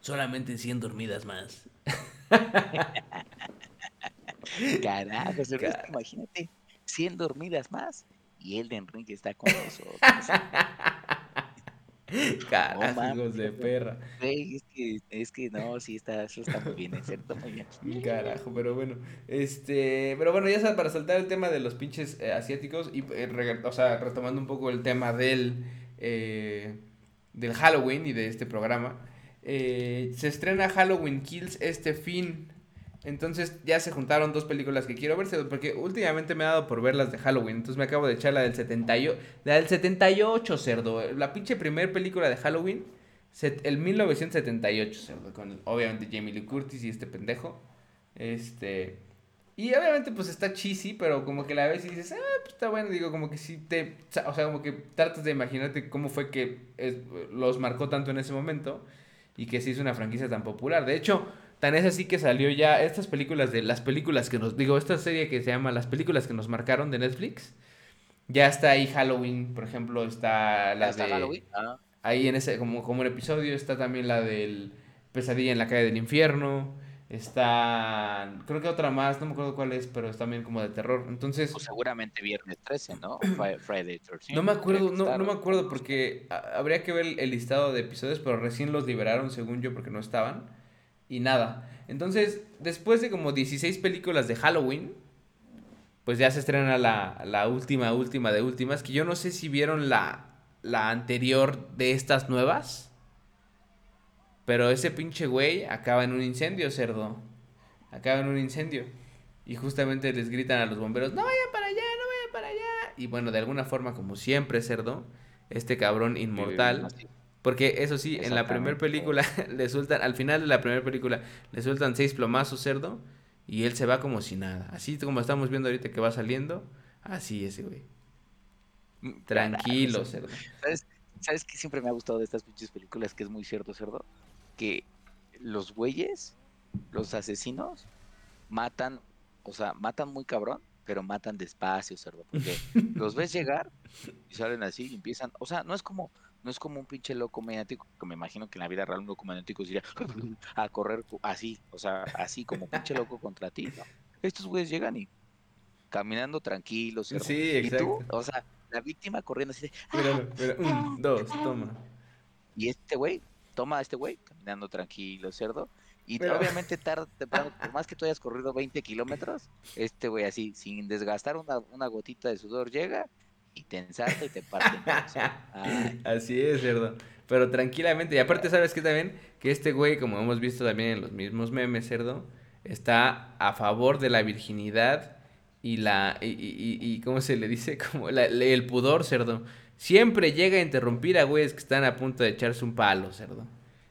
solamente 100 dormidas más. Carajo, imagínate, 100 dormidas más y el de Enrique está con nosotros. Carajos de perra. es, que, es que no, sí está, eso está muy bien, es cierto, muy bien. Carajo, pero bueno, este, pero bueno, ya sabes, para saltar el tema de los pinches eh, asiáticos y, eh, o sea, retomando un poco el tema del, eh, del Halloween y de este programa, se estrena Halloween Kills este fin Entonces ya se juntaron dos películas que quiero ver, porque últimamente me ha dado por ver las de Halloween. Entonces me acabo de echar la del 78, la del 78, cerdo. La pinche primer película de Halloween, el 1978, cerdo. Con obviamente Jamie Lee Curtis y este pendejo. Este. Y obviamente pues está cheesy, pero como que la ves y dices, ah, pues está bueno, digo, como que sí te, o sea, como que tratas de imaginarte cómo fue que los marcó tanto en ese momento y que se hizo una franquicia tan popular. De hecho, tan es así que salió ya estas películas de las películas que nos, digo, esta serie que se llama Las películas que nos marcaron de Netflix. Ya está ahí Halloween, por ejemplo, está la de... Halloween? Ah. Ahí en ese, como, como un episodio, está también la del Pesadilla en la calle del infierno. Está, creo que otra más, no me acuerdo cuál es, pero es también como de terror. Entonces, pues seguramente viernes 13, ¿no? Friday 13. No me acuerdo, no, no me acuerdo porque habría que ver el listado de episodios, pero recién los liberaron según yo porque no estaban y nada. Entonces, después de como 16 películas de Halloween, pues ya se estrena la, la última, última de últimas, que yo no sé si vieron la, la anterior de estas nuevas. Pero ese pinche güey acaba en un incendio, cerdo. Acaba en un incendio. Y justamente les gritan a los bomberos, no vaya para allá, no vaya para allá. Y bueno, de alguna forma, como siempre, cerdo, este cabrón inmortal. Porque eso sí, en la primera película le sueltan, al final de la primera película, le sueltan seis plomazos, cerdo. Y él se va como si nada. Así como estamos viendo ahorita que va saliendo. Así ese güey. Mm, Tranquilo, cerdo. ¿Sabes, ¿Sabes qué siempre me ha gustado de estas pinches películas? Que es muy cierto, cerdo que los güeyes, los asesinos, matan, o sea, matan muy cabrón, pero matan despacio, cerdo, porque los ves llegar y salen así y empiezan, o sea, no es como, no es como un pinche loco mediático, que me imagino que en la vida real un loco mediático sería a correr así, o sea, así como pinche loco contra ti, ¿no? Estos güeyes llegan y caminando tranquilos. Sí, exacto. Y tú, o sea, la víctima corriendo así de, ah, un, dos, toma. Y este güey toma a este güey caminando tranquilo, cerdo. Y obviamente tarde temprano, por más que tú hayas corrido 20 kilómetros, este güey así, sin desgastar una, una gotita de sudor, llega y te ensarta y te parte. así es, cerdo. Pero tranquilamente, y aparte sabes que también, que este güey, como hemos visto también en los mismos memes, cerdo, está a favor de la virginidad y la, y, y, y ¿cómo se le dice? Como el pudor, cerdo. Siempre llega a interrumpir a güeyes que están a punto de echarse un palo, cerdo.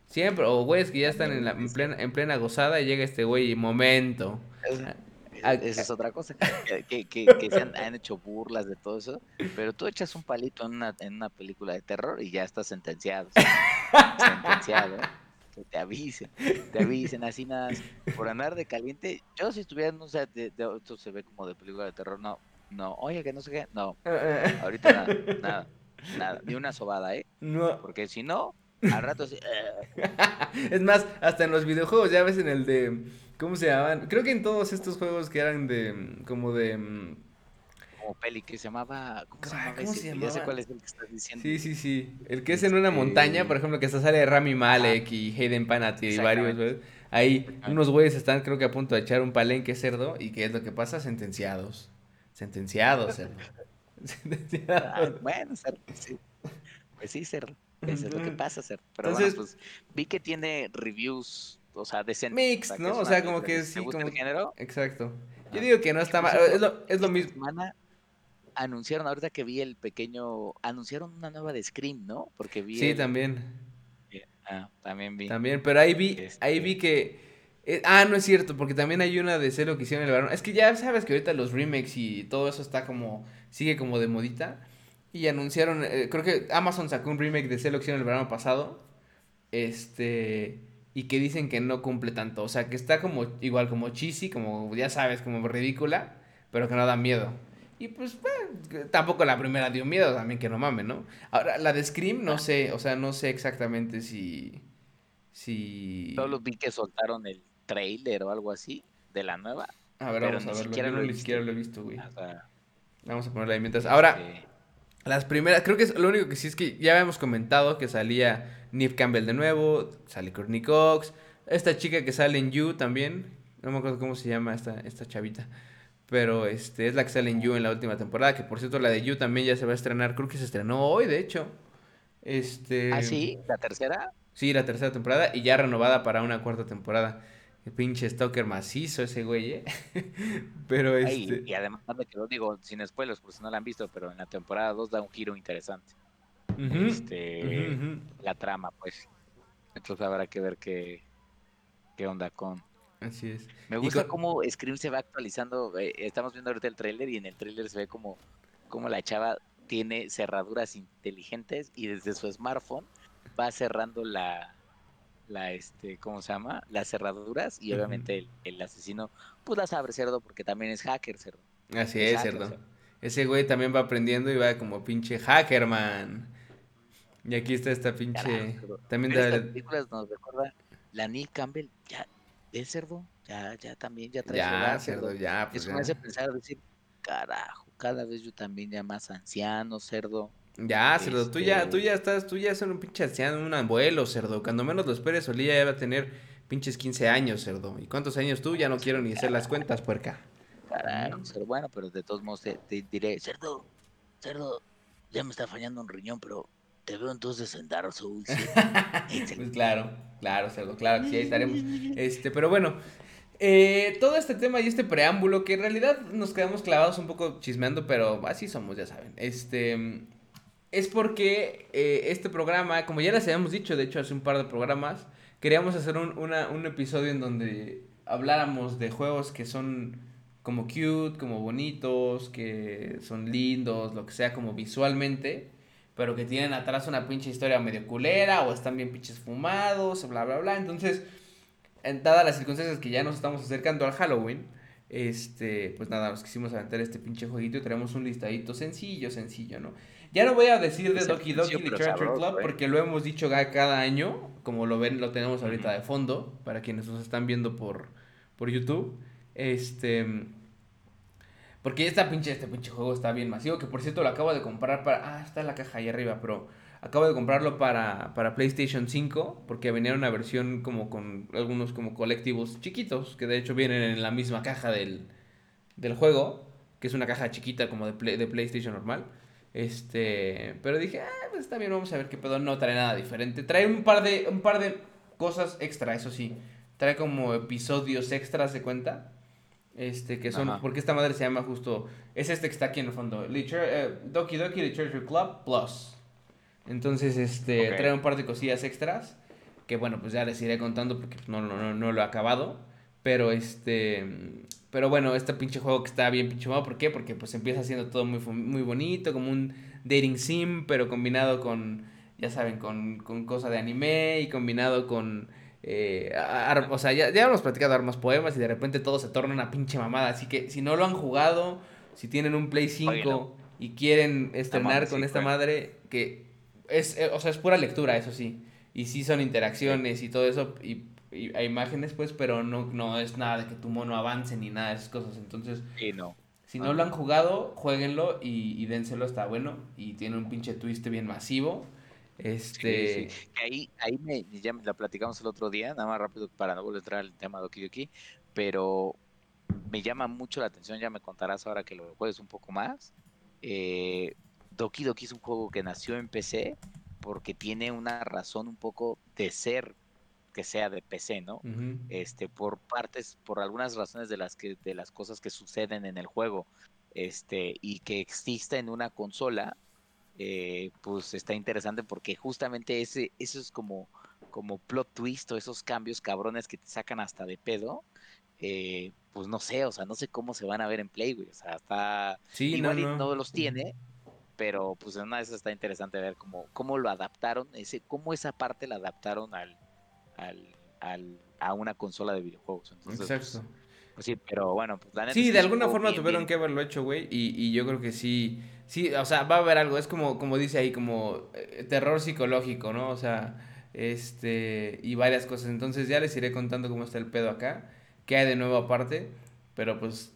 Siempre, o güeyes que ya están en, la, en, plena, en plena gozada y llega este güey y momento. Ah, esa es otra cosa, que, que, que, se han, hecho burlas de todo eso, pero tú echas un palito en una, en una película de terror y ya estás sentenciado. sentenciado, que te avisen, te avisen así nada, por andar de caliente. Yo si estuviera, no sé, de, esto se ve como de película de terror, no, no, oye, que no sé qué, no, ahorita nada, nada. Nada, ni una sobada, ¿eh? No. Porque si no, al rato sí. Eh. es más, hasta en los videojuegos, ya ves en el de. ¿Cómo se llamaban? Creo que en todos estos juegos que eran de. Como de. Mm, como peli que se llamaba. ¿Cómo se llamaba? ¿Cómo se llamaba? Ya sé cuál es el que estás diciendo. Sí, sí, sí. El que es en una este, montaña, por ejemplo, que está sale Rami Malek y Hayden Panettiere y varios. Ahí unos güeyes están, creo que a punto de echar un palenque cerdo. ¿Y qué es lo que pasa? Sentenciados. Sentenciados, cerdo. bueno, ser, sí. Pues sí, ser. Eso es lo que pasa, ser. Pero Entonces, bueno, pues vi que tiene reviews, o sea, decentes. Mixed, ¿no? O sea, como que sí. como... el género? Exacto. Yo digo que no está mal. Es lo, es lo mismo. Semana anunciaron, ahorita que vi el pequeño. Anunciaron una nueva de Scream, ¿no? Porque vi. Sí, también. Ah, también vi. También, pero ahí vi, ahí vi este que eh, ah, no es cierto, porque también hay una de celo que hicieron el varón. Es que ya sabes que ahorita los remakes y todo eso está como. sigue como de modita. Y anunciaron. Eh, creo que Amazon sacó un remake de celo que hicieron el verano pasado. Este. Y que dicen que no cumple tanto. O sea, que está como. igual como cheesy, como ya sabes, como ridícula. Pero que no da miedo. Y pues, tampoco la primera dio miedo también, que no mames, ¿no? Ahora, la de Scream, no sé, o sea, no sé exactamente si. Si. Solo vi que soltaron el trailer o algo así de la nueva. A ver, vamos a verlo. Yo no ni siquiera lo he visto, güey. vamos a ponerla ahí mientras. Ahora, las primeras, creo que es lo único que sí es que ya habíamos comentado que salía Nip Campbell de nuevo, sale Courtney Cox, esta chica que sale en You también, no me acuerdo cómo se llama esta, esta chavita. Pero este es la que sale en You en la última temporada, que por cierto la de You también ya se va a estrenar, creo que se estrenó hoy, de hecho. Este ¿Ah, sí? ¿La tercera? Sí, la tercera temporada y ya renovada para una cuarta temporada. El pinche stalker macizo ese güey, ¿eh? pero este... y además me quedo, digo, sin spoilers, por si no la han visto, pero en la temporada 2 da un giro interesante. este, La trama, pues. Entonces habrá que ver qué, qué onda con... Así es. Me gusta cómo Scream se va actualizando. Eh, estamos viendo ahorita el tráiler y en el tráiler se ve como, como la chava tiene cerraduras inteligentes y desde su smartphone va cerrando la, la este, ¿cómo se llama? Las cerraduras y obviamente el, asesino pues las abre cerdo porque también es hacker cerdo. Así es, cerdo. Ese güey también va aprendiendo y va como pinche hacker, man. Y aquí está esta pinche... también da... películas nos recuerda la Neil Campbell, ya, es cerdo, ya, ya también, ya trae Ya, cerdo, ya, pues Eso me hace pensar, decir, carajo, cada vez yo también ya más anciano, cerdo. Ya, cerdo, tú ya, tú este ya estás, tú ya son un pinche anciano, un abuelo, cerdo. Cuando menos lo esperes, Solía ya va a tener pinches 15 años, cerdo. ¿Y cuántos años tú? Ya no quiero ni hacer las cuentas, puerca. Carajo, cerdo, bueno, pero de todos modos te, diré, cerdo, cerdo, ya me está fallando un riñón, pero te veo entonces en Dark Souls. pues claro, claro, cerdo, claro, sí, ahí estaremos. Este, pero bueno, eh, todo este tema y este preámbulo, que en realidad nos quedamos clavados un poco chismeando, pero así somos, ya saben. Este es porque eh, este programa, como ya les habíamos dicho, de hecho hace un par de programas, queríamos hacer un, un episodio en donde habláramos de juegos que son como cute, como bonitos, que son lindos, lo que sea, como visualmente, pero que tienen atrás una pinche historia medio culera o están bien pinches fumados, bla, bla, bla. Entonces dadas las circunstancias que ya nos estamos acercando al Halloween, este, pues nada, nos quisimos aventar este pinche jueguito y traemos un listadito sencillo, sencillo, ¿no? Ya no voy a decir de Doki Doki Literature Club porque lo hemos dicho cada año, como lo ven, lo tenemos ahorita de fondo, para quienes nos están viendo por, por YouTube. Este, porque esta pinche, este pinche juego está bien masivo, que por cierto lo acabo de comprar para... Ah, está la caja ahí arriba, pero Acabo de comprarlo para, para PlayStation 5 porque venía una versión como con algunos como colectivos chiquitos que de hecho vienen en la misma caja del, del juego, que es una caja chiquita como de, de PlayStation normal. Este, pero dije, ah, pues está bien, vamos a ver qué pedo, no trae nada diferente. Trae un par de un par de cosas extra, eso sí. Trae como episodios extras de cuenta. Este, que son, porque esta madre se llama justo, es este que está aquí en el fondo, eh, Doki Doki Literature Club Plus. Entonces, este, trae un par de cosillas extras que bueno, pues ya les iré contando porque no, no, no, lo he acabado. Pero este, pero bueno, este pinche juego que está bien pinche ¿por qué? Porque pues empieza siendo todo muy, muy bonito, como un dating sim, pero combinado con, ya saben, con, con cosa de anime y combinado con... Eh, o sea, ya, ya hemos platicado armas poemas y de repente todo se torna una pinche mamada. Así que si no lo han jugado, si tienen un Play 5 y quieren estrenar con esta madre, que es, eh, o sea, es pura lectura, eso sí. Y sí son interacciones y todo eso, y, hay imágenes, pues, pero no, no es nada de que tu mono avance ni nada de esas cosas. Entonces, no. si no lo han jugado, jueguenlo y, y dénselo, está bueno. Y tiene un pinche twist bien masivo. Este... Ahí, ahí me, ya la platicamos el otro día, nada más rápido para no volver a entrar al tema de Doki pero me llama mucho la atención, ya me contarás ahora que lo juegues un poco más. Eh, Doki Doki es un juego que nació en PC porque tiene una razón un poco de ser que sea de PC, ¿no? Este, por partes, por algunas razones de las que, de las cosas que suceden en el juego, este, y que exista en una consola, eh, pues está interesante porque justamente ese, eso es como, como plot twist o esos cambios cabrones que te sacan hasta de pedo. Eh, pues no sé, o sea, no sé cómo se van a ver en Play, güey. O sea, está. Sí, igual no, no. los tiene, pero pues en una de esas está interesante ver cómo, cómo lo adaptaron, ese, cómo esa parte la adaptaron al, al, a una consola de videojuegos. Entonces, pues, Exacto. Pues, sí, pero bueno, pues la Sí, de alguna forma tuvieron que haberlo hecho, güey, y, y yo creo que sí, sí, o sea, va a haber algo, es como, como dice ahí, como eh, terror psicológico, ¿no? O sea, este, y varias cosas. Entonces ya les iré contando cómo está el pedo acá, qué hay de nuevo aparte, pero pues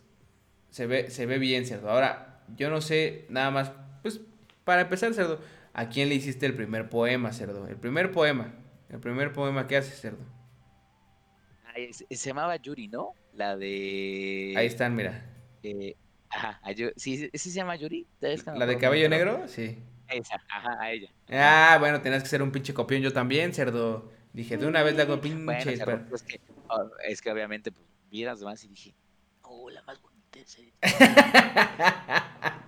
se ve, se ve bien, ¿cierto? Ahora, yo no sé nada más pues, para empezar, Cerdo, ¿a quién le hiciste el primer poema, Cerdo? El primer poema. El primer poema que haces, Cerdo. se, llamaba Yuri, ¿no? La de... Ahí están, mira. Eh, ajá, sí, ¿ese se llama Yuri? ¿La de cabello negro? Sí. Esa, ajá, a ella. Ah, bueno, tenías que ser un pinche copión yo también, cerdo. Dije, de una vez le hago pinche. Bueno, ah, es que obviamente, pues, vi las demás y dije, oh, la más bonita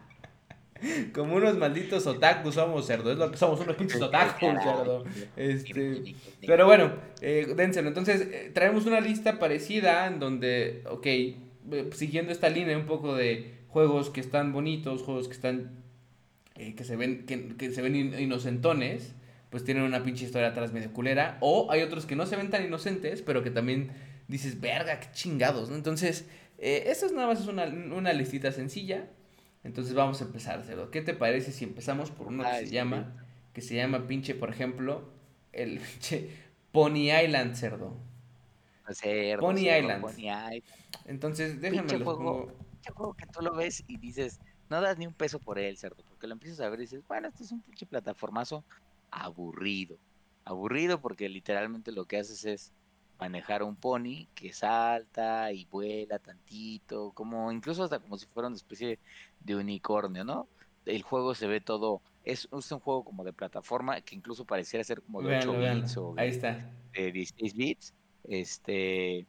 Como unos malditos otakus somos, cerdo. Es lo que somos, unos pinches otakus, cerdo. Este, pero bueno, eh, dénselo. Entonces, eh, traemos una lista parecida en donde, ok, eh, siguiendo esta línea un poco de juegos que están bonitos, juegos que están, eh, que se ven, que, que se ven in- inocentones, pues tienen una pinche historia atrás medio culera. O hay otros que no se ven tan inocentes, pero que también dices, verga, qué chingados, ¿no? Entonces, eh, esto es nada más es una, una listita sencilla. Entonces vamos a empezar, Cerdo. ¿Qué te parece si empezamos por uno que se llama, que se llama pinche, por ejemplo, el pinche Pony Island, Cerdo? Cerdo, Pony cerdo, Island. Pony Island. Entonces, déjame Pinche los juego. pongo. Pinche juego que tú lo ves y dices, no das ni un peso por él, cerdo, porque lo empiezas a ver y dices, bueno, este es un pinche plataformazo aburrido. Aburrido porque literalmente lo que haces es manejar un pony que salta y vuela tantito, como incluso hasta como si fuera una especie de unicornio, ¿no? El juego se ve todo, es, es un juego como de plataforma que incluso pareciera ser como de 8 Véanlo, bits véanlo. o Ahí de, está. de 16 bits. Este,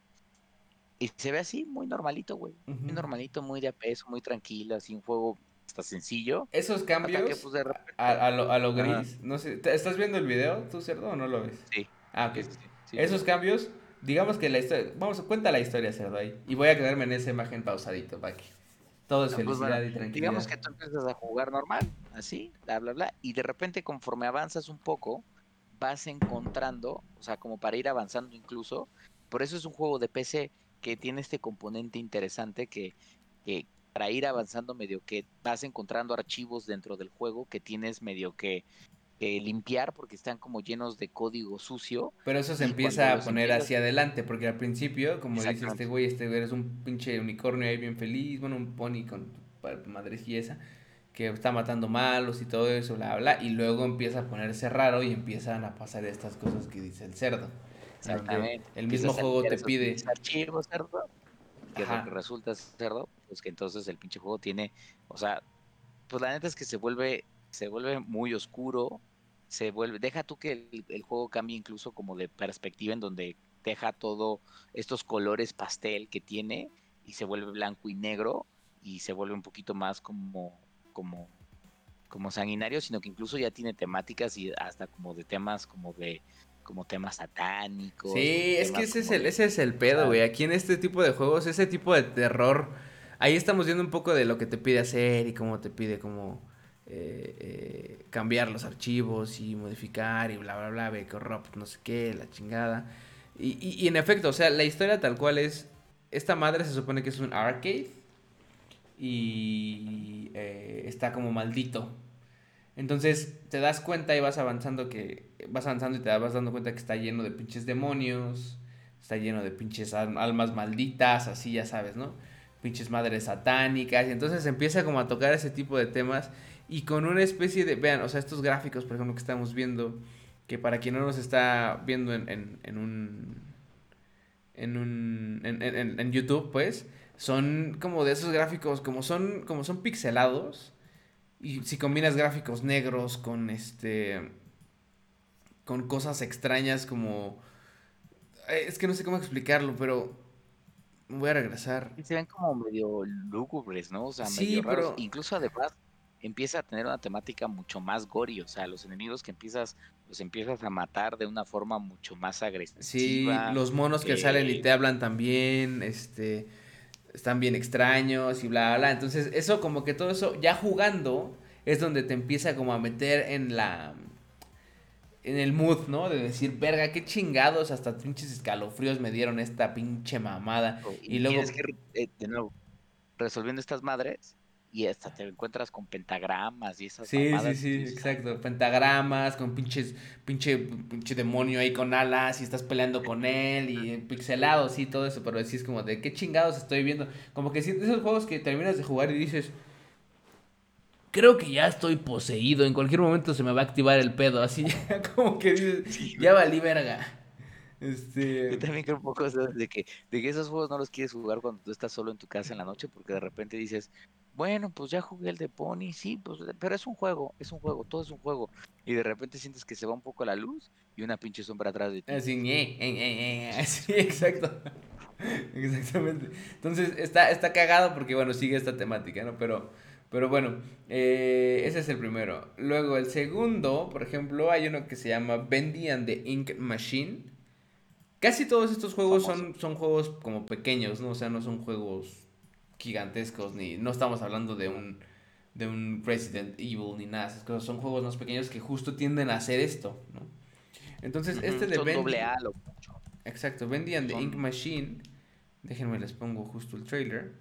y se ve así, muy normalito, güey. Muy normalito, muy de a peso, muy tranquilo, así un juego hasta sencillo. Esos que cambios pues de repente. a, a lo, a lo gris, no sé, ¿te- ¿estás viendo el video tú, Cerdo, o no lo ves? Sí, Ah, ok. sí, sí, sí, Esos sí. cambios, digamos que la historia, vamos, cuenta la historia, Cerdo, ahí. Y voy a quedarme en esa imagen pausadito, para que todo es pues, felicidad bueno, y tranquilidad. digamos que tú empiezas a jugar normal, así, bla, bla, bla, y de repente conforme avanzas un poco, vas encontrando, o sea, como para ir avanzando incluso, por eso es un juego de PC que tiene este componente interesante que, que para ir avanzando medio que vas encontrando archivos dentro del juego que tienes medio que, que limpiar porque están como llenos de código sucio. Pero eso se empieza a poner empiezas- hacia adelante, porque al principio, como dice este güey, este güey es un pinche unicornio ahí bien feliz, bueno, un pony con pa- madrejilla que está matando malos y todo eso, bla, bla, y luego empieza a ponerse raro y empiezan a pasar estas cosas que dice el cerdo. Exactamente. El mismo juego te pide, archivos, cerdo. Que es lo Ajá. que resulta cerdo, pues que entonces el pinche juego tiene, o sea, pues la neta es que se vuelve, se vuelve muy oscuro, se vuelve, deja tú que el, el juego cambie incluso como de perspectiva en donde deja todo estos colores pastel que tiene y se vuelve blanco y negro y se vuelve un poquito más como, como, como sanguinario, sino que incluso ya tiene temáticas y hasta como de temas como de como temas satánicos. Sí, es que ese es el, de- ese es el pedo, güey. Aquí en este tipo de juegos, ese tipo de terror, ahí estamos viendo un poco de lo que te pide hacer y cómo te pide como eh, eh, cambiar los archivos y modificar y bla, bla, bla, ve corrupt, no sé qué, la chingada. Y, y, en efecto, o sea, la historia tal cual es, esta madre se supone que es un arcade y eh, está como maldito. Entonces te das cuenta y vas avanzando que vas avanzando y te vas dando cuenta que está lleno de pinches demonios, está lleno de pinches al- almas malditas, así ya sabes, ¿no? Pinches madres satánicas y entonces empieza como a tocar ese tipo de temas y con una especie de, vean, o sea, estos gráficos, por ejemplo, que estamos viendo, que para quien no nos está viendo en, en, en un en un en, en- en YouTube, pues, son como de esos gráficos, como son como son pixelados y si combinas gráficos negros con este con cosas extrañas como eh, es que no sé cómo explicarlo, pero voy a regresar. Se ven como medio lúgubres, ¿no? O sea, Sí, medio raros. pero- Incluso además empieza a tener una temática mucho más gory, o sea, los enemigos que empiezas, los empiezas a matar de una forma mucho más Sí, agresiva. los monos que salen y eh, te hablan también, este, están bien extraños y bla, bla, bla. Entonces, eso como que todo eso, ya jugando, es donde te empieza como a meter en la, en el mood, ¿no? De decir, verga, qué chingados, hasta pinches escalofríos me dieron esta pinche mamada. y, y luego- que, eh, de nuevo, resolviendo estas madres y hasta te encuentras con pentagramas y esas Sí, sí, sí, dices, exacto. Pentagramas con pinches, pinche, pinche demonio ahí con alas y estás peleando con él y pixelado, sí, todo eso, pero sí es como de qué chingados estoy viendo. Como que de esos juegos que terminas de jugar y dices, creo que ya estoy poseído, en cualquier momento se me va a activar el pedo, así ya como que dices, Sí, ya valí verga. Yo Este, también creo un poco de que, de que esos juegos no los quieres jugar cuando tú estás solo en tu casa en la noche, porque de repente dices, bueno, pues ya jugué el de Pony, sí, pues, pero es un juego, es un juego, todo es un juego. Y de repente sientes que se va un poco la luz y una pinche sombra atrás de ti. Así, eh, eh, eh, sí, exacto. Exactamente. Entonces está, está cagado porque, bueno, sigue esta temática, ¿no? Pero, pero bueno, ese es el primero. Luego, el segundo, por ejemplo, hay uno que se llama Bendy and the Ink Machine. Casi todos estos juegos son, son juegos como pequeños, ¿no? O sea, no son juegos gigantescos, ni no estamos hablando de un, de un Resident Evil ni nada, esas cosas. Son juegos más pequeños que justo tienden a hacer esto, ¿no? Entonces, este de Bendy. Exacto, Bendy and the Ink Machine. Déjenme les pongo justo el trailer.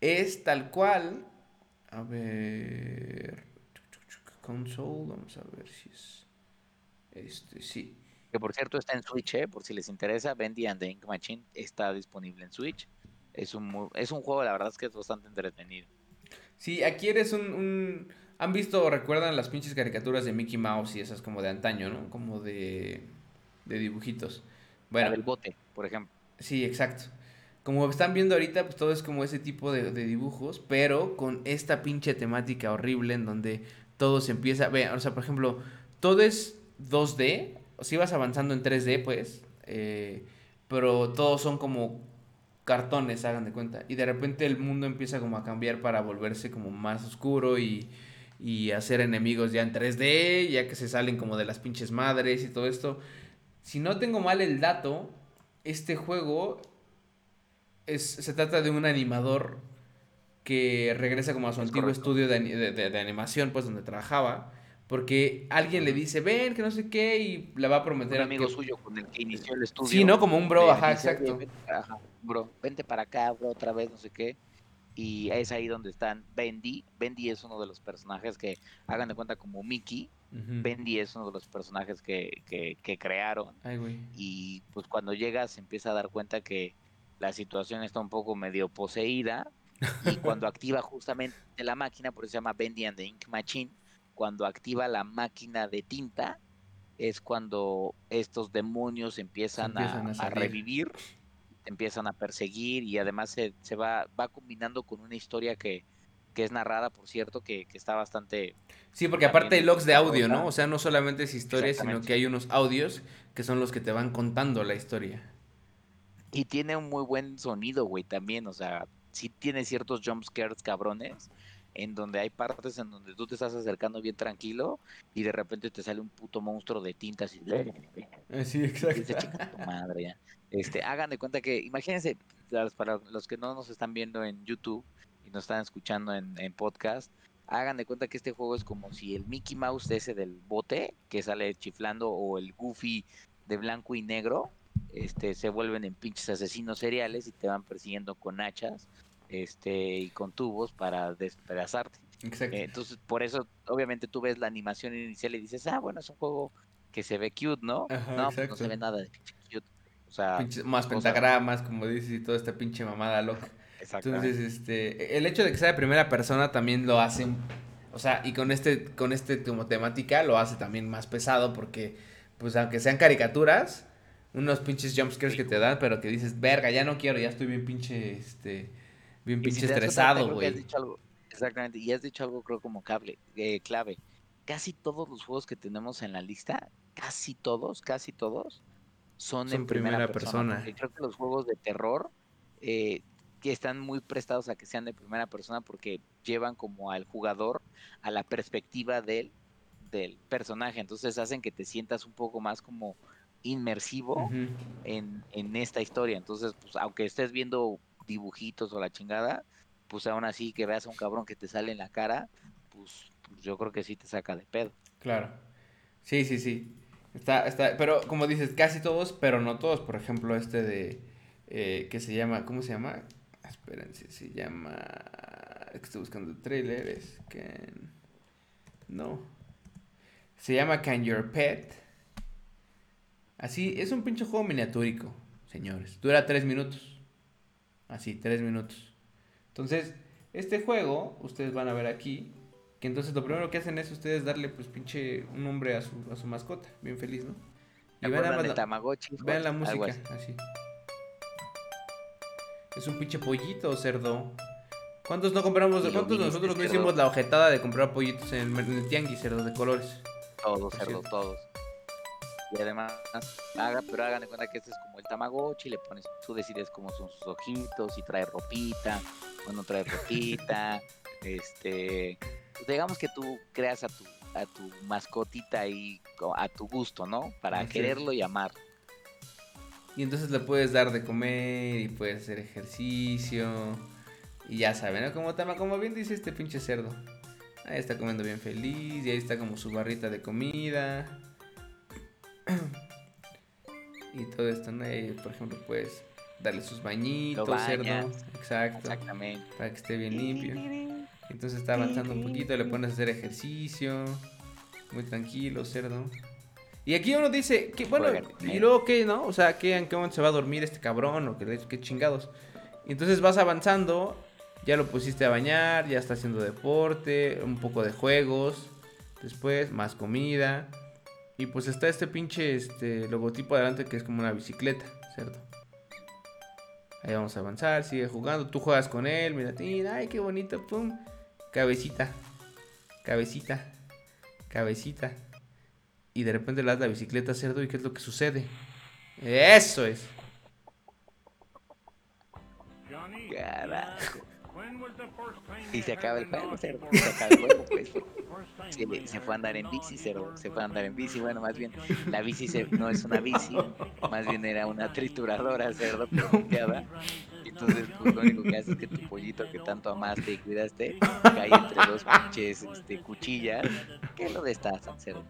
Es tal cual. A ver. Console, vamos a ver si es. Este, sí. Que por cierto está en Switch, ¿eh? por si les interesa. Bendy and the Ink Machine está disponible en Switch es un, es un juego, la verdad es que es bastante entretenido. Sí, aquí eres un, ¿Han visto o recuerdan las pinches caricaturas de Mickey Mouse y esas como de antaño, ¿no? Como de, de dibujitos. Bueno. del bote, por ejemplo. Sí, exacto. Como están viendo ahorita, pues todo es como ese tipo de, de dibujos, pero con esta pinche temática horrible en donde todo se empieza... Vean, o sea, por ejemplo, todo es 2D, o si vas avanzando en 3D, pues, eh, pero todos son como cartones, hagan de cuenta. Y de repente el mundo empieza como a cambiar para volverse como más oscuro y, y hacer enemigos ya en 3D, ya que se salen como de las pinches madres y todo esto. Si no tengo mal el dato, este juego es, se trata de un animador que regresa como a su antiguo estudio de, de, animación, pues donde trabajaba porque alguien le dice, ven, que no sé qué, y le va a prometer. Un amigo suyo con el que inició el estudio. Sí, ¿no? Como un bro, ajá, exacto. Ajá, bro, vente para acá, bro, otra vez, no sé qué. Y es ahí donde están Bendy. Bendy es uno de los personajes que, hagan de cuenta, como Mickey. Bendy es uno de los personajes que, que, que crearon. Ay, güey. Y pues cuando llega se empieza a dar cuenta que la situación está un poco medio poseída. y cuando activa justamente la máquina, por eso se llama Bendy and the Ink Machine cuando activa la máquina de tinta, es cuando estos demonios empiezan, a, revivir, empiezan a perseguir y además se, se, va, va combinando con una historia que, que es narrada, por cierto, que, está bastante... Sí, porque aparte hay logs de audio, ¿no? O sea, no solamente es historia, sino que hay unos audios que son los que te van contando la historia. Y tiene un muy buen sonido, güey, también, o sea, sí tiene ciertos jumpscares cabrones, en donde hay partes en donde tú te estás acercando bien tranquilo y de repente te sale un puto monstruo de tintas y eh, sí, exacto. madre Este, hagan de cuenta que, imagínense, para los que no nos están viendo en YouTube y nos están escuchando en, podcast, hagan de cuenta que este juego es como si el Mickey Mouse ese del bote que sale chiflando o el Goofy de blanco y negro, este, se vuelven en pinches asesinos seriales y te van persiguiendo con hachas este y con tubos para despedazarte. Exacto. entonces, por eso, obviamente, tú ves la animación inicial y dices, ah, bueno, es un juego que se ve cute, ¿no? no, pues no se ve nada de cute. O sea, más pentagramas, como dices, y toda esta pinche mamada loca. Entonces, este, el hecho de que sea de primera persona también lo hace, o sea, y con este, con este como temática lo hace también más pesado porque, pues, aunque sean caricaturas, unos pinches jumpscares que te dan, pero que dices, verga, ya no quiero, ya estoy bien pinche, este, Bien pinche estresado, güey. Exactamente, y has dicho algo creo como cable, eh, clave. Casi todos los juegos que tenemos en la lista, casi todos, casi todos, son, en primera, persona. Creo que los juegos de terror eh, que están muy prestados a que sean de primera persona porque llevan como al jugador a la perspectiva del, del personaje. Entonces hacen que te sientas un poco más como inmersivo en, en, esta historia. Entonces, pues aunque estés viendo dibujitos o la chingada, pues aún así que veas a un cabrón que te sale en la cara, pues yo creo que sí te saca de pedo. Claro. Sí, sí, sí. Está, está, pero como dices, casi todos, pero no todos. Por ejemplo, este de, eh, que se llama, ¿cómo se llama? Espérense, se llama, estoy buscando trailer, es que, no. Se llama Can Your Pet. Así, es un pinche juego miniatúrico, señores. Dura tres minutos. Así, tres minutos. Entonces, este juego, ustedes van a ver aquí, que entonces lo primero que hacen es ustedes darle pues pinche un nombre a su, a su mascota, bien feliz, ¿no? Y vean la, vean la música, así. Es un pinche pollito cerdo ¿Cuántos no compramos? ¿Cuántos nosotros no hicimos la ojetada de comprar pollitos en el, mer- en el tianguis, cerdo de colores? Todos, Por cerdo, cierto. todos. Y además, haga, pero hagan de cuenta que este es como el Tamagotchi, le pones, tú decides cómo son sus ojitos, si trae ropita, o no trae ropita, este, digamos que tú creas a tu, a tu mascotita ahí a tu gusto, ¿no? Para Así es. quererlo y amar. Y entonces le puedes dar de comer y puedes hacer ejercicio. Y ya saben, ¿no? Como, tama- como bien dice este pinche cerdo. Ahí está comiendo bien feliz y ahí está como su barrita de comida. Y todo esto, ¿no? Y, por ejemplo, puedes darle sus bañitos, cerdo. Exacto. Exactamente. Para que esté bien limpio. Entonces está avanzando un poquito, le pones a hacer ejercicio. Muy tranquilo, cerdo. Y aquí uno dice, que bueno, y luego qué, ¿no? O sea, ¿qué, ¿en qué momento se va a dormir este cabrón? O qué, qué chingados. Y entonces vas avanzando, ya lo pusiste a bañar, ya está haciendo deporte, un poco de juegos. Después, más comida. Y pues está este pinche este, logotipo adelante que es como una bicicleta, ¿cierto? Ahí vamos a avanzar, sigue jugando. Tú juegas con él, mira, ay, qué bonito, pum. Cabecita, cabecita, cabecita. Y de repente le das la bicicleta cerdo y ¿qué es lo que sucede? Eso es. Carajo. Y se acaba el juego, cerdo. Se acaba el juego, pues. Se, se fue a andar en bici, cerdo. Se fue a andar en bici. Bueno, más bien, la bici se- no es una bici, más bien era una trituradora, cerdo, pero volteada. Entonces, pues lo único que hace es que tu pollito que tanto amaste y cuidaste cae entre dos pinches este, cuchillas que lo destazan, cerdo.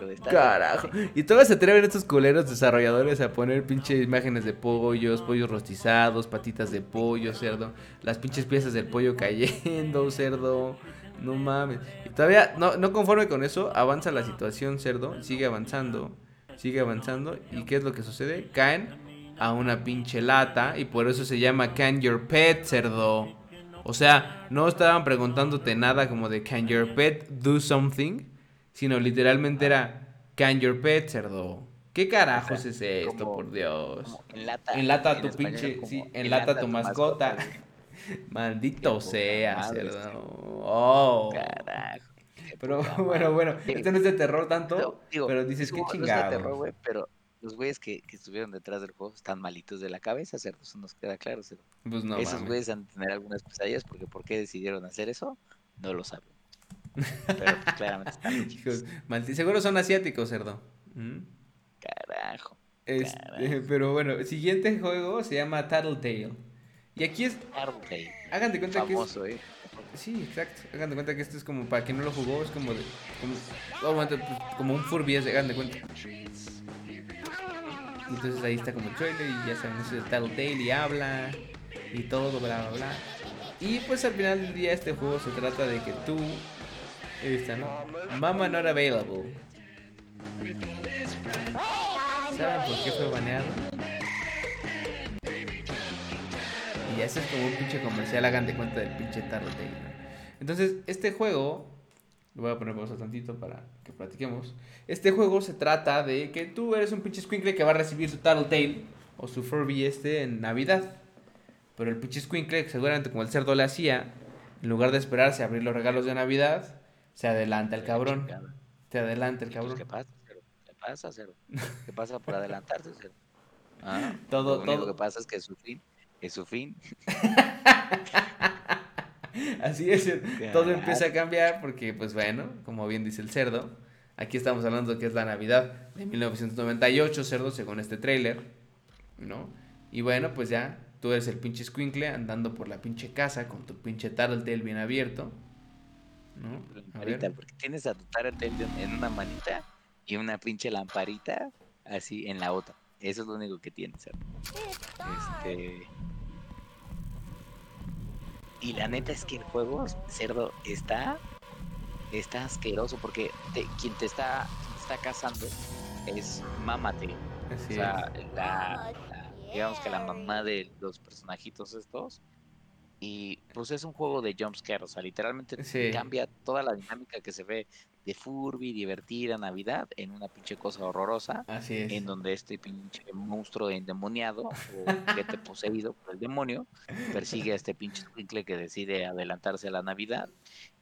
Lo destazan. Carajo. Y todavía se atreven estos culeros desarrolladores a poner pinches imágenes de pollos, pollos rostizados, patitas de pollo, cerdo. Las pinches piezas del pollo cayendo, cerdo. No mames. Y todavía, no, no conforme con eso, avanza la situación, cerdo. Sigue avanzando, sigue avanzando. ¿Y qué es lo que sucede? Caen a una pinche lata y por eso se llama Can Your Pet, cerdo. O sea, no estaban preguntándote nada como de Can Your Pet Do Something, sino literalmente era Can Your Pet, cerdo. ¿Qué carajos es esto, como- por Dios? Como enlata, Enlata en tu español, pinche, como sí, enlata tu mascota. Maldito sea, cerdo. Oh. Carajo. Pero bueno, bueno, Sí. este no es de terror tanto, Pero, digo, pero dices como- no es de terror, chingado. güey, pero los güeyes que, que estuvieron detrás del juego están malitos de la cabeza, cerdo, eso nos queda claro, cerdo. Pues no Esos güeyes han de tener algunas pesadillas porque por qué decidieron hacer eso, no lo saben. Pero pues, claramente están seguro son asiáticos, cerdo. ¿Mm? Carajo. Este, Carajo. pero bueno, el siguiente juego se llama Tattletale. Y aquí es, Tattletale, hagan de cuenta que es, famoso, eh. sí, exacto, hagan de cuenta que esto es como, para quien no lo jugó, es como de, como, oh, pues, como un Furby, hagan de cuenta. Entonces ahí está como el trailer y ya saben, eso de Tattletale y habla y todo, bla, bla, bla. Y pues al final del día este juego se trata de que tú, esta, ¿no? Mama not available. ¿Saben por qué fue baneado? Y ese es como un pinche comercial, hagan de cuenta del pinche Tattletale. ¿no? Entonces, este juego, lo voy a poner pausa tantito para que platiquemos. Este juego se trata de que tú eres un pinche squinkle que va a recibir su Tattletale o su Furby este en Navidad. Pero el pinche squinkle, seguramente como el cerdo le hacía, en lugar de esperarse a abrir los regalos de Navidad, se adelanta el cabrón. Se adelanta el cabrón. ¿Qué pasa, cerdo? ¿Qué pasa, cerdo? ¿Qué pasa por adelantarse, cerdo? Ah, Todo- lo único todo- que pasa es que su fin, es su fin. Así es, todo empieza a cambiar porque, pues bueno, como bien dice el cerdo, aquí estamos hablando que es la Navidad de 1998, cerdo, según este tráiler, ¿no? Y bueno, pues ya, tú eres el pinche squinkle andando por la pinche casa con tu pinche Tattletale bien abierto, ¿no? Lamparita, porque tienes a tu Tattletale en una manita y una pinche lamparita así en la otra. Eso es lo único que tienes, cerdo. Este. Y la neta es que el juego, cerdo, está. Está asqueroso porque te- quien te está, quien te está cazando es Mamate. Así O sea, la, la- digamos que la mamá de los personajitos estos. Y pues es un juego de jumpscare, o sea, literalmente Sí. cambia toda la dinámica que se ve de Furby, divertida Navidad, en una pinche cosa horrorosa, Así es. en donde este pinche monstruo endemoniado o te poseído por el demonio persigue a este pinche squinkle que decide adelantarse a la Navidad.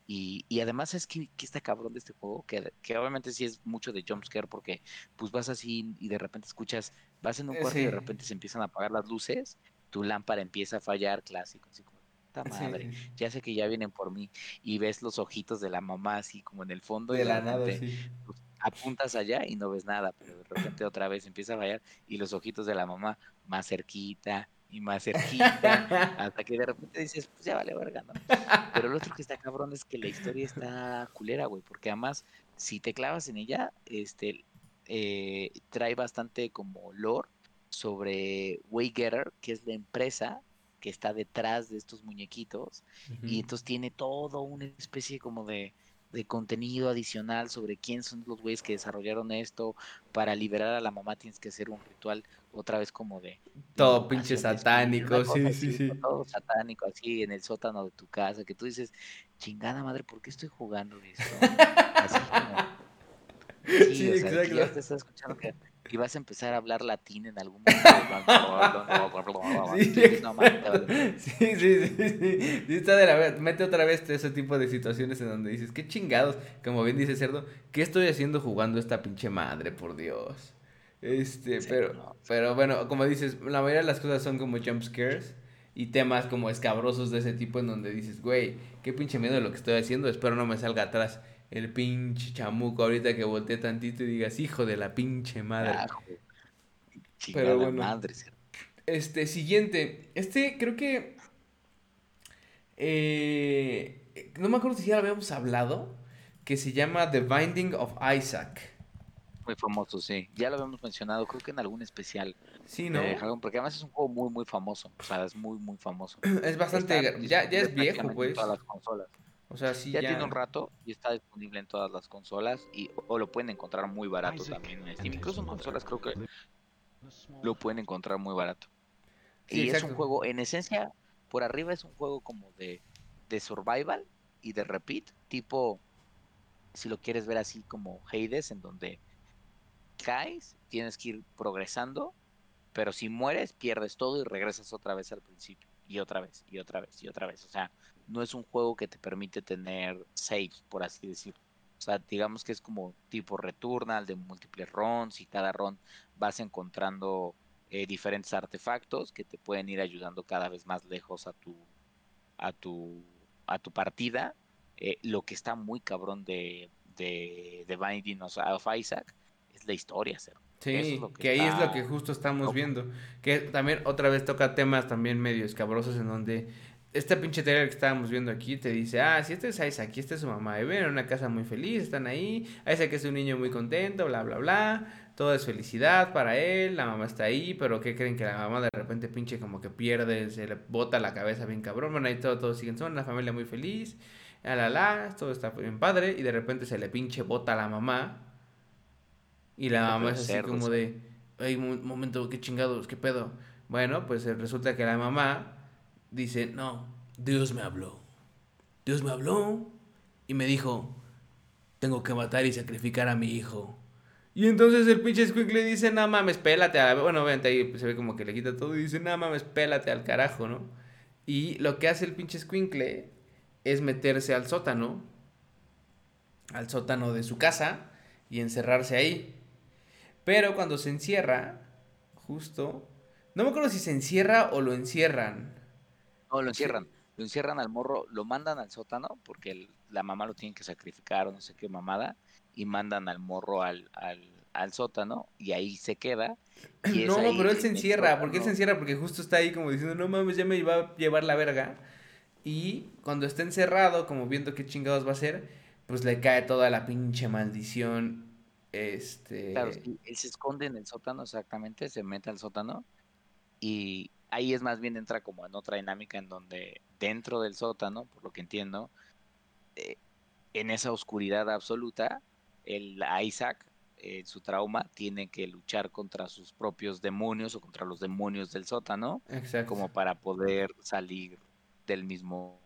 Y, y además es que, que está cabrón de este juego, que, que obviamente sí es mucho de jumpscare porque pues vas así y de repente escuchas, vas en un Eh, cuarto y de repente se empiezan a apagar las luces, tu lámpara empieza a fallar, clásico, así como, puta madre, sí, ya sé que ya vienen por mí y ves los ojitos de la mamá así como en el fondo De la nada, sí. pues, apuntas allá y no ves nada, pero de repente otra vez empieza a fallar y los ojitos de la mamá más cerquita y más cerquita, hasta que de repente dices, pues ya vale verga, ¿no? Pero lo otro que está cabrón es que la historia está culera, güey, porque además, si te clavas en ella, este, eh, trae bastante como lore sobre Waygetter, que es la empresa que está detrás de estos muñequitos, y entonces tiene todo una especie como de, de contenido adicional sobre quién son los güeyes que desarrollaron esto. Para liberar a la mamá tienes que hacer un ritual otra vez como de... de Todo pinche satánico, sí, sí, sí. Todo satánico así en el sótano de tu casa, que tú dices, chingada madre, ¿por qué estoy jugando esto? Así como... Sí, Sí, o sea, que ya exacto. te estás escuchando que y vas a empezar a hablar latín en algún momento. Sí, sí, sí, sí, sí, está de la Mete otra vez ese tipo de situaciones en donde dices, qué chingados, como bien dice Cerdo, ¿qué estoy haciendo jugando esta pinche madre, por Dios? Este, Sí, pero, no. pero bueno, como dices, la mayoría de las cosas son como jump scares y temas como escabrosos de ese tipo en donde dices, güey, qué pinche miedo de lo que estoy haciendo, espero no me salga atrás el pinche chamuco ahorita que voltee tantito y digas, hijo de la pinche madre. Carajo. Chingada bueno. madre. Este, siguiente. Este creo que. eh, no me acuerdo si ya lo habíamos hablado. Que se llama The Binding of Isaac. Muy famoso, sí. Ya lo habíamos mencionado, creo que en algún especial. Sí, ¿no? porque además es un juego muy, muy famoso. O sea, es muy, muy famoso. Es bastante. Está Ya, ya es viejo, pues. En todas las consolas. O sea, sí, ya, ya. tiene un rato y está disponible en todas las consolas y o lo pueden encontrar muy barato también en Steam. Incluso en consolas creo que lo pueden encontrar muy barato. Sí, y es un juego, en esencia, por arriba es un juego como de, de survival y de repeat, tipo, si lo quieres ver así como Hades, en donde caes, tienes que ir progresando, pero si mueres, pierdes todo y regresas otra vez al principio. Y otra vez, y otra vez, y otra vez. O sea, no es un juego que te permite tener save, por así decirlo. O sea, digamos que es como tipo Returnal de múltiples runs y cada run vas encontrando eh, diferentes artefactos que te pueden ir ayudando cada vez más lejos a tu a tu a tu partida. Eh, lo que está muy cabrón de, de, de Binding of Isaac es la historia, Cerdo. Sí, Eso es lo que, que ahí es lo que justo estamos loco. viendo. Que también otra vez toca temas también medio escabrosos en donde este pinche trailer que estábamos viendo aquí te dice, ah, si este es Isaac, aquí está su mamá, y ven en una casa muy feliz, están ahí, Isaac es un niño muy contento, bla, bla, bla, todo es felicidad para él, la mamá está ahí, pero ¿qué creen que la mamá de repente pinche como que pierde, se le bota la cabeza bien cabrón, bueno, ahí todo, todos siguen, son una familia muy feliz, la, la, la, todo está bien padre, y de repente se le pinche bota a la mamá, y la mamá es así como de, ay, un momento, qué chingados, qué pedo. Bueno, pues eh, resulta que la mamá dice, no, Dios me habló. Dios me habló y me dijo, tengo que matar y sacrificar a mi hijo. Y entonces el pinche Squinkle dice, no mames, pélate. A la... Bueno, obviamente ahí se ve como que le quita todo y dice, no mames, pélate al carajo, ¿no? Y lo que hace el pinche Squinkle es meterse al sótano, al sótano de su casa y encerrarse ahí. Pero cuando se encierra, justo, no me acuerdo si se encierra o lo encierran. No, lo encierran. Lo encierran al morro, lo mandan al sótano porque el- la mamá lo tiene que sacrificar o no sé qué mamada y mandan al morro al, al, al sótano y ahí se queda. y No, pero él se encierra, porque él se encierra porque justo está ahí como diciendo, no mames, ya me iba a llevar la verga. Y cuando está encerrado, como viendo qué chingados va a hacer, pues le cae toda la pinche maldición. Este. Claro, él se esconde en el sótano exactamente, se mete al sótano y ahí es más bien entra como en otra dinámica en donde dentro del sótano, por lo que entiendo, eh, en esa oscuridad absoluta, el Isaac, eh, su trauma, tiene que luchar contra sus propios demonios o contra los demonios del sótano, Exacto. como para poder salir del mismo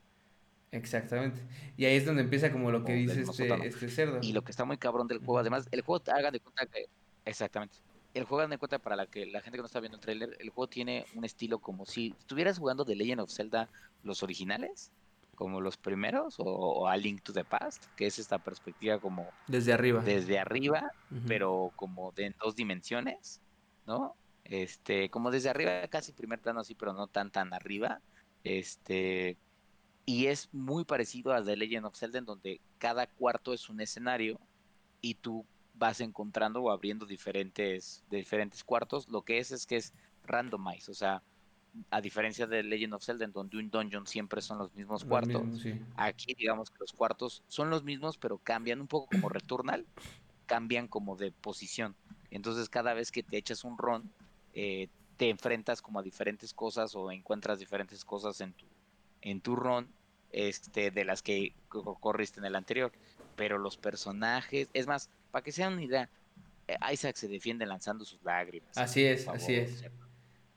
Exactamente. Y ahí es donde empieza como lo que O dice este, este cerdo. Y lo que está muy cabrón del juego, además, el juego, hagan de cuenta que. Exactamente. El juego, hagan de cuenta para la, que, la gente que no está viendo el trailer, el juego tiene un estilo como si estuvieras jugando The Legend of Zelda, los originales, como los primeros, o, o A Link to the Past, que es esta perspectiva como Desde arriba. desde arriba, pero como de en dos dimensiones, ¿no? Este, como desde arriba, casi primer plano así, pero no tan tan arriba. Este, y es muy parecido a The Legend of Zelda, en donde cada cuarto es un escenario y tú vas encontrando o abriendo diferentes, diferentes cuartos. Lo que es es que es randomized, o sea, a diferencia de Legend of Zelda, en donde un dungeon siempre son los mismos Los cuartos. mismos, sí. Aquí digamos que los cuartos son los mismos, pero cambian un poco como Returnal, cambian como de posición. Entonces cada vez que te echas un ron, eh, te enfrentas como a diferentes cosas o encuentras diferentes cosas en tu, en tu ron, este, de las que co- corriste en el anterior. Pero los personajes, es más, para que se den una idea, eh, Isaac se defiende lanzando sus lágrimas. Así es, así es.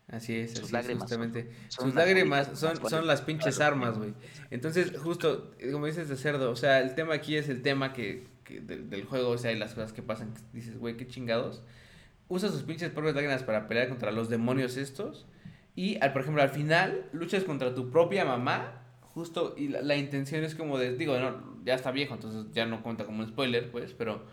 Así es, Sus así lágrimas justamente. son Sus lágrimas son, son las pinches armas, güey. Entonces, justo, eh, como dices de cerdo, o sea, el tema aquí es el tema que, que del, del juego, o sea, y las cosas que pasan, que dices, güey, qué chingados. Usa sus pinches propias lágrimas para pelear contra los demonios estos. Y, al, por ejemplo, al final, luchas contra tu propia mamá, justo, y la, la intención es como de, digo, no, ya está viejo, entonces ya no cuenta como un spoiler, pues, pero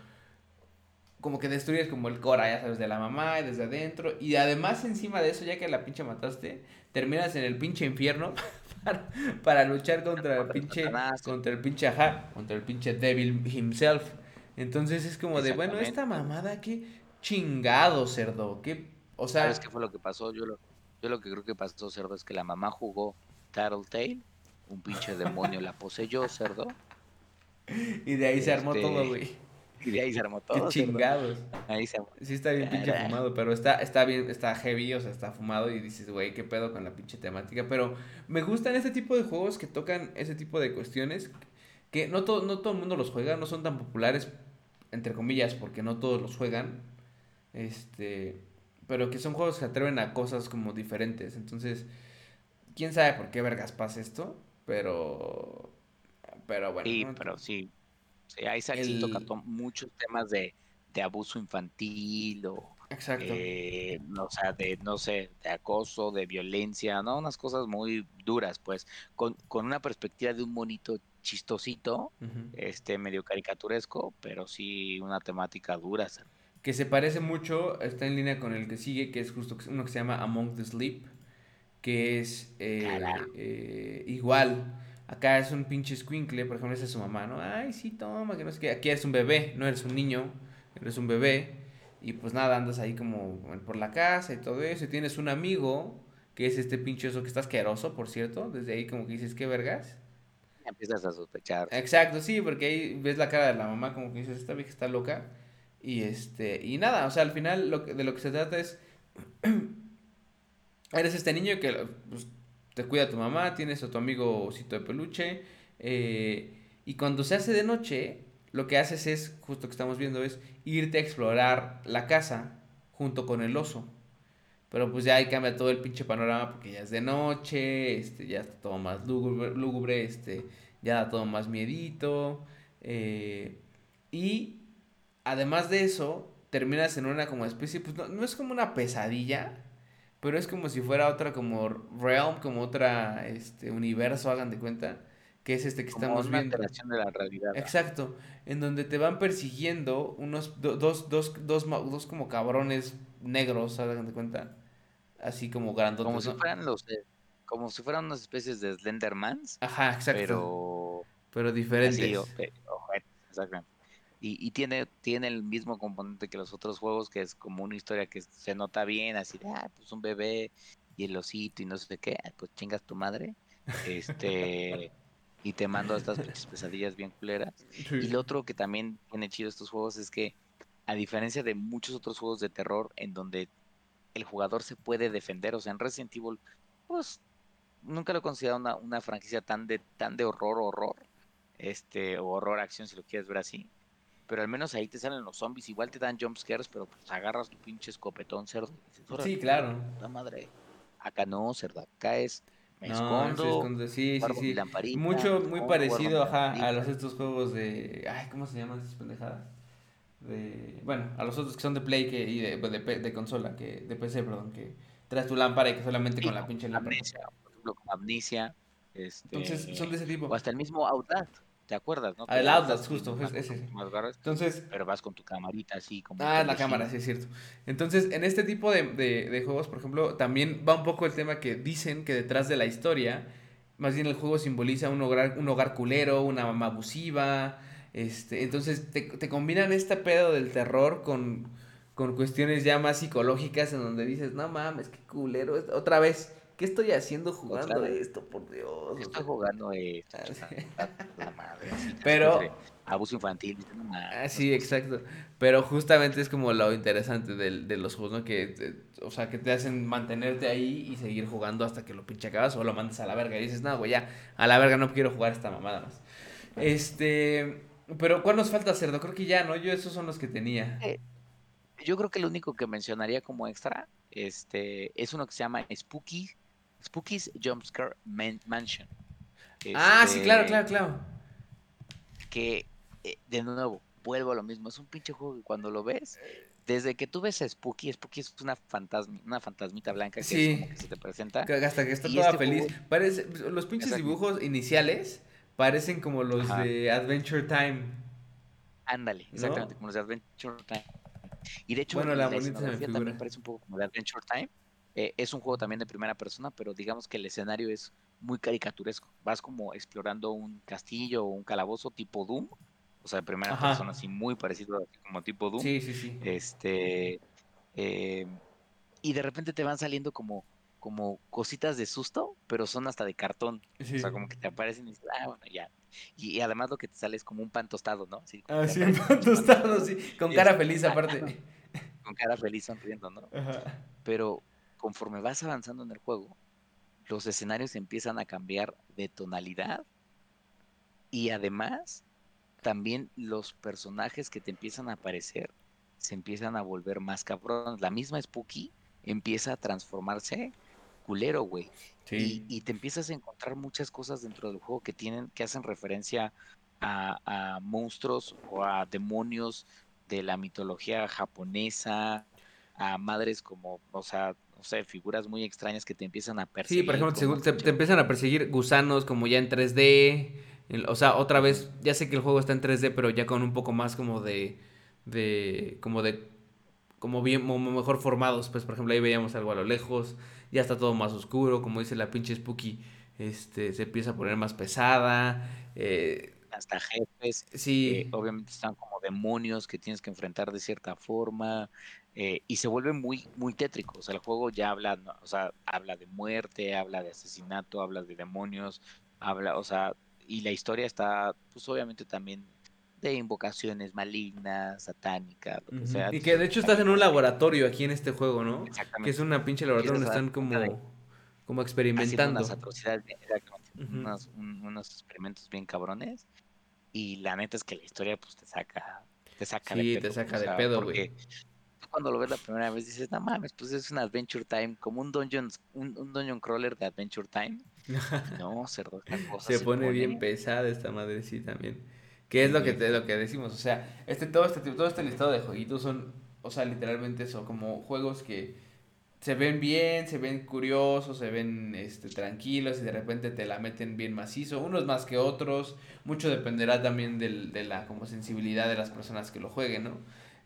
como que destruyes como el cora, ya sabes, de la mamá y desde adentro. Y además encima de eso, ya que la pinche mataste, terminas en el pinche infierno para, para luchar contra el pinche, contra el pinche ajá, contra el pinche devil himself. Entonces es como de, bueno, esta mamada, qué chingado, cerdo, qué, o sea, ¿Sabes qué fue lo que pasó? Yo lo, yo lo que creo que pasó, cerdo, es que la mamá jugó Tattletale, un pinche demonio la poseyó, cerdo, y de ahí se armó este, todo, güey. y de ahí se armó Qué todo. cerdo. chingados. Ahí se armó. Sí está bien pinche Caray. fumado, pero está, está bien, está heavy, o sea, está fumado y dices, güey, qué pedo con la pinche temática. Pero me gustan este tipo de juegos que tocan ese tipo de cuestiones que no todo, no todo el mundo los juega, no son tan populares, entre comillas, porque no todos los juegan. Este, pero que son juegos que se atreven a cosas como diferentes. Entonces, quién sabe por qué vergas pasa esto, pero pero bueno. Sí, ¿no? pero sí. sí Isaac sí El- toca to- muchos temas de, de abuso infantil o, Exacto. eh, no, o sea, de, no sé, de acoso, de violencia, ¿no? Unas cosas muy duras, pues, con, con una perspectiva de un monito chistosito, este, medio caricaturesco, pero sí una temática dura, cerdo. Que se parece mucho, está en línea con el que sigue, que es justo uno que se llama Among the Sleep, que es eh, eh, igual. Acá es un pinche squinkle, por ejemplo, esa es su mamá, ¿no? Ay, sí, toma, que no sé qué. Aquí eres un bebé, no eres un niño, eres un bebé. Y pues nada, andas ahí como por la casa y todo eso. Y tienes un amigo, que es este pinche oso que está asqueroso, por cierto. Desde ahí como que dices, ¿qué vergas? Empiezas a sospechar. Exacto, sí, porque ahí ves la cara de la mamá como que dices, esta vieja está loca. Y este, y nada, o sea, al final lo que- de lo que se trata es, eres este niño que pues, te cuida tu mamá, tienes a tu amigo osito de peluche, eh, y cuando se hace de noche, lo que haces es, justo que estamos viendo, es irte a explorar la casa junto con el oso. Pero pues ya ahí cambia todo el pinche panorama porque ya es de noche, este, ya está todo más lúgubre, este, ya da todo más miedito. eh, y además de eso, terminas en una como especie, pues no, no es como una pesadilla, pero es como si fuera otra como realm, como otra este universo, hagan de cuenta, que es este que Como estamos una viendo. de la realidad. Exacto, en donde te van persiguiendo unos do- dos, dos, dos, dos como cabrones negros, hagan de cuenta, así como grandotes, Como si fueran los, como si fueran unas especies de Slendermans, Ajá, exacto, pero pero diferentes. así, o- exactamente. Y, y tiene, tiene el mismo componente que los otros juegos, que es como una historia que se nota bien, así de, ah, pues un bebé y el osito y no sé qué, ah, pues chingas tu madre, este, y te mando a estas pesadillas bien culeras. Sí. Y lo otro que también tiene chido estos juegos es que, a diferencia de muchos otros juegos de terror en donde el jugador se puede defender, o sea, en Resident Evil, pues nunca lo he considerado una, una franquicia tan de, tan de horror, horror, este, o horror acción si lo quieres ver así. Pero al menos ahí te salen los zombies, igual te dan jumpscares, pero pues agarras tu pinche escopetón cerdo. dices, "Órale, Sí, claro. puta madre. Acá no, cerdo, acá es Me No, escondo, se esconde, sí, sí, sí. lamparita, Mucho, muy escondo, parecido, ajá, a los estos juegos de, ay, ¿cómo se llaman esas pendejadas? De, bueno, a los otros que son de Play que, y de, de, P- de consola, que, de PC, perdón, que traes tu lámpara y que solamente Sí, con la pinche lámpara. Amnesia, por ejemplo, como Amnesia. Este, Entonces, son de ese tipo. O hasta el mismo Outlast, ¿te acuerdas, no? Ah, el Outlast, justo, más es ese. cosas, más garras, Entonces, pero vas con tu camarita así como... Ah, la cámara, sí es cierto. Entonces, en este tipo de, de- de juegos, por ejemplo, también va un poco el tema que dicen que detrás de la historia, más bien el juego simboliza un hogar, un hogar culero, una mamá abusiva, este, entonces te, te combinan este pedo del terror con, con cuestiones ya más psicológicas en donde dices, no mames, qué culero, otra vez, ¿qué estoy haciendo jugando vez. esto, por Dios? Estoy jugando esto, la madre, Pero- de Abuso infantil, Ah, sí, exacto. Pero justamente es como lo interesante del- de, los juegos, ¿no? Que, te- o sea, que te hacen mantenerte ahí y seguir jugando hasta que lo pinche acabas o lo mandas a la verga y dices, no, güey, ya, a la verga no quiero jugar esta mamada más. Este, pero ¿cuál nos falta, Cerdo? Creo que ya, ¿no? Yo esos son los que tenía. Eh, Yo creo que lo único que mencionaría como extra este, es uno que se llama Spooky, Spooky's Jumpscare Man- Mansion. Ah, sí, claro, Este, claro, claro. que eh, de nuevo, vuelvo a lo mismo, es un pinche juego que cuando lo ves, desde que tú ves a Spooky, Spooky es una fantasma, una fantasmita blanca que Sí. es como que se te presenta. Hasta que está toda este feliz. juego- Parece, los pinches dibujos iniciales parecen como los Ajá. de Adventure Time. Ándale, ¿No? exactamente, como los de Adventure Time. Y de hecho, Bueno, la la, bonita también parece un poco como de Adventure Time. Eh, es un juego también de primera persona, pero digamos que el escenario es muy caricaturesco. Vas como explorando un castillo o un calabozo tipo Doom, o sea, de primera Ajá. persona, así muy parecido así como tipo Doom. Sí, sí, sí. Este. eh, y de repente te van saliendo como, como cositas de susto, pero son hasta de cartón. Sí. O sea, como que te aparecen y dices, ah, bueno, ya. Y, y además lo que te sale es como un pan tostado, ¿no? Así, Ah, sí, un pan tostado, sí. Con cara feliz aparte. con cara feliz sonriendo, ¿no? Ajá. Pero conforme vas avanzando en el juego, los escenarios empiezan a cambiar de tonalidad y además también los personajes que te empiezan a aparecer se empiezan a volver más cabrones. La misma Spooky empieza a transformarse culero, güey. Sí. Y, y te empiezas a encontrar muchas cosas dentro del juego que tienen, que hacen referencia a, a monstruos o a demonios de la mitología japonesa, a madres como, o sea, no sé, figuras muy extrañas que te empiezan a Sí, perseguir. por ejemplo, te, te- empiezan a perseguir gusanos como ya en 3D. el- o sea, otra vez, ya sé que el juego está en 3D, pero ya con un poco más como de. de como de. como bien, como mejor formados. Pues, por ejemplo, ahí veíamos algo a lo lejos. Ya está todo más oscuro. Como dice la pinche Spooky, este, se empieza a poner más pesada. eh, hasta jefes, sí. eh, obviamente están como demonios que tienes que enfrentar de cierta forma. Eh, y se vuelve muy, muy tétrico. O sea, el juego ya habla, ¿no? o sea, habla de muerte, habla de asesinato, habla de demonios, habla, o sea, y la historia está, pues obviamente también de invocaciones malignas, satánicas, lo que sea. Y que de hecho estás en un laboratorio aquí en este juego, ¿no? Que Exactamente. es una pinche laboratorio donde están como, como experimentando. unas atrocidades, bien- exactamente, unos, un- unos experimentos bien cabrones. Y la neta es que la historia, pues te saca, te saca de Sí, pedo. te o saca de pedo, porque güey. Cuando lo ves la primera vez dices, no mames, pues es un Adventure Time, como un dungeon, un, un dungeon crawler de Adventure Time. No, cerdo, cosa Se pone bien pesada esta madre, sí, también. Que es lo que, te, lo que decimos, o sea, este, todo, este, todo este listado de jueguitos son, o sea, literalmente eso, como juegos que se ven bien, se ven curiosos, se ven este, tranquilos y de repente te la meten bien macizo, unos más que otros, mucho dependerá también del, de la como sensibilidad de las personas que lo jueguen, ¿no?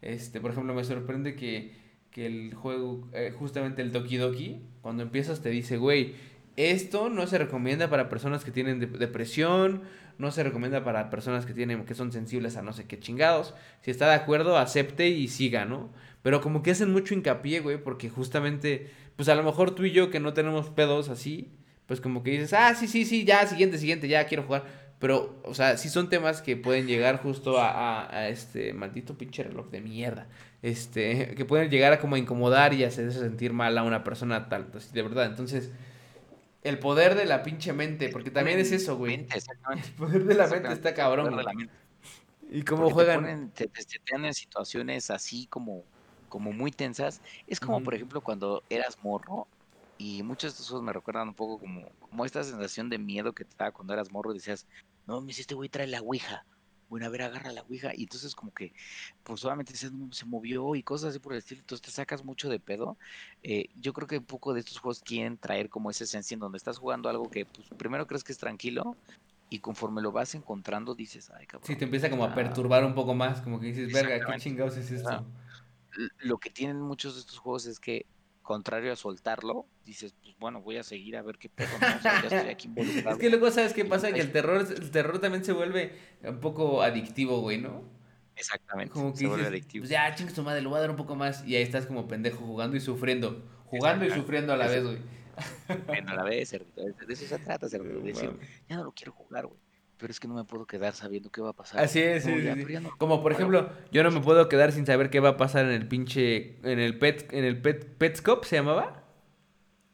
Este, por ejemplo, me sorprende que, que el juego, eh, justamente el Doki Doki, cuando empiezas te dice, güey, esto no se recomienda para personas que tienen de- depresión, no se recomienda para personas que tienen que son sensibles a no sé qué chingados. Si está de acuerdo, acepte y siga, ¿no? Pero como que hacen mucho hincapié, güey, porque justamente, pues a lo mejor tú y yo que no tenemos pedos así, pues como que dices, ah, sí, sí, sí, ya, siguiente, siguiente, ya quiero jugar. Pero, o sea, sí son temas que pueden llegar justo a, a- a este maldito pinche reloj de mierda. Este, que pueden llegar a como a incomodar y hacer sentir mal a una persona tal, pues, de verdad. Entonces, el poder de la pinche mente, porque también es eso, güey. Mente, exactamente. El poder de la mente está el cabrón, poder de la güey. mente. Y cómo Porque juegan. Te, ponen, te, te- te ponen en situaciones así como, como muy tensas. Es como, por ejemplo, cuando eras morro Y muchos de estos juegos me recuerdan un poco como, como esta sensación de miedo que te daba cuando eras morro y decías, no, me este güey trae la ouija. Bueno, a ver, agarra la ouija. Y entonces como que, pues solamente se, se movió y cosas así por el estilo. Entonces te sacas mucho de pedo. Eh, yo creo que un poco de estos juegos quieren traer como esa esencia en donde estás jugando algo que, pues, primero crees que es tranquilo. Y conforme lo vas encontrando, dices, ay, cabrón. Sí, te empieza como a perturbar un poco más. Como que dices, verga, ¿qué chingados es esto? Lo que tienen muchos de estos juegos es que contrario a soltarlo, dices, pues bueno, voy a seguir a ver qué pedo, ya estoy aquí Es que luego, ¿sabes qué pasa? Que el terror, el terror también se vuelve un poco adictivo, güey, ¿no? Exactamente, como que se vuelve adictivo. Pues ya, chingue tu madre, lo voy a dar un poco más. Y ahí estás como pendejo jugando y sufriendo. Jugando y sufriendo a la vez, güey. Bueno, a la vez. De eso se trata. De decir, ya no lo quiero jugar, güey pero es que no me puedo quedar sabiendo qué va a pasar. Así es, sí, Como por ejemplo, yo no me puedo quedar sin saber qué va a pasar en el pinche, en el pet, en el pet, Petscop, ¿se llamaba?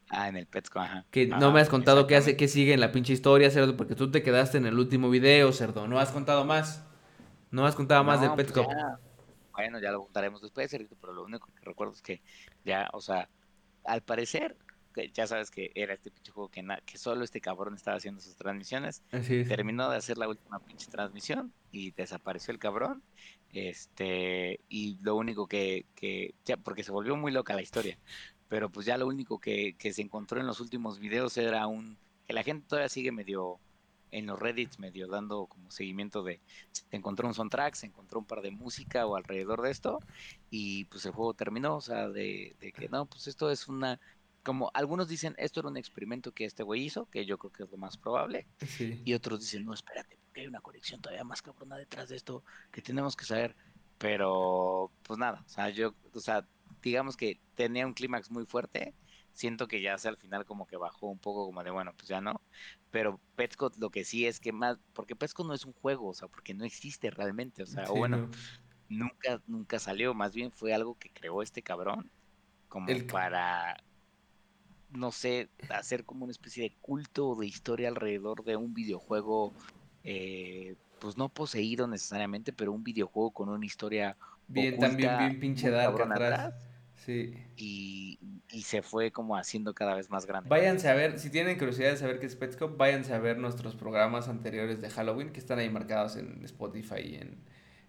Ah, en el Petscop, ajá. Que no me has contado qué hace, qué sigue en la pinche historia, cerdo, porque tú te quedaste en el último video, cerdo, no has contado más. No has contado más del pues Petscop. bueno, ya lo contaremos después, cerdito, pero lo único que recuerdo es que ya, o sea, al parecer ya sabes que era este pinche juego que, que solo este cabrón estaba haciendo sus transmisiones. Terminó de hacer la última pinche transmisión y desapareció el cabrón. Este, y lo único que, que ya, porque se volvió muy loca la historia, pero pues ya lo único que, que se encontró en los últimos videos era un, que la gente todavía sigue medio en los Reddits medio dando como seguimiento de se encontró un soundtrack, se encontró un par de música o alrededor de esto y pues el juego terminó, o sea, de, de que no, pues esto es una como algunos dicen, esto era un experimento que este güey hizo, que yo creo que es lo más probable. Y otros dicen, no, espérate, porque hay una conexión todavía más cabrona detrás de esto que tenemos que saber. Pero, pues nada, o sea, yo, o sea, digamos que tenía un clímax muy fuerte. Siento que ya sea al final como que bajó un poco como de, bueno, pues ya no. Pero Petscot lo que sí es que más, porque Petscot no es un juego, o sea, porque no existe realmente, o sea, o bueno, nunca, nunca salió, más bien fue algo que creó este cabrón como para no sé, hacer como una especie de culto de historia alrededor de un videojuego, eh, pues no poseído necesariamente, pero un videojuego con una historia bien también bien pinche dark atrás. Sí. Y, se fue como haciendo cada vez más grande. Váyanse a ver, si tienen curiosidad de saber qué es Petscop, váyanse a ver nuestros programas anteriores de Halloween que están ahí marcados en Spotify y en,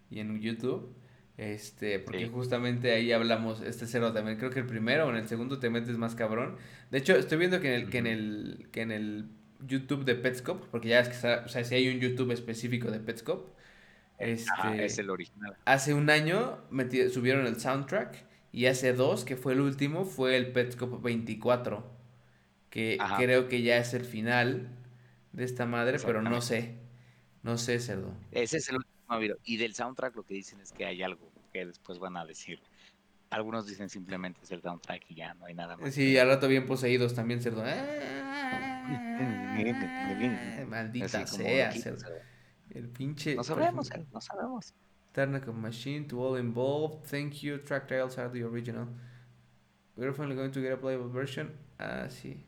y en YouTube. Este, porque justamente ahí hablamos, este cero también, creo que el primero o en el segundo te metes más cabrón. De hecho, estoy viendo que en el, que en el, que en el YouTube de Petscop, porque ya es que, o sea, si hay un YouTube específico de Petscop, este, es el original. Hace un año subieron el soundtrack y hace dos, que fue el último, fue el Petscop 24, que creo que ya es el final de esta madre, pero no sé, no sé, cerdo. Ese es el último y del soundtrack lo que dicen es que hay algo que después van a decir. Algunos dicen simplemente es el soundtrack y ya no hay nada más. Sí, al rato bien poseídos también, cerdo. Maldita sea, cerdo. El pinche. No sabemos, no sabemos. Tarnac Machine to all involved. Thank you. Track tiles are the original. We're finally going to get a playable version. Ah, sí.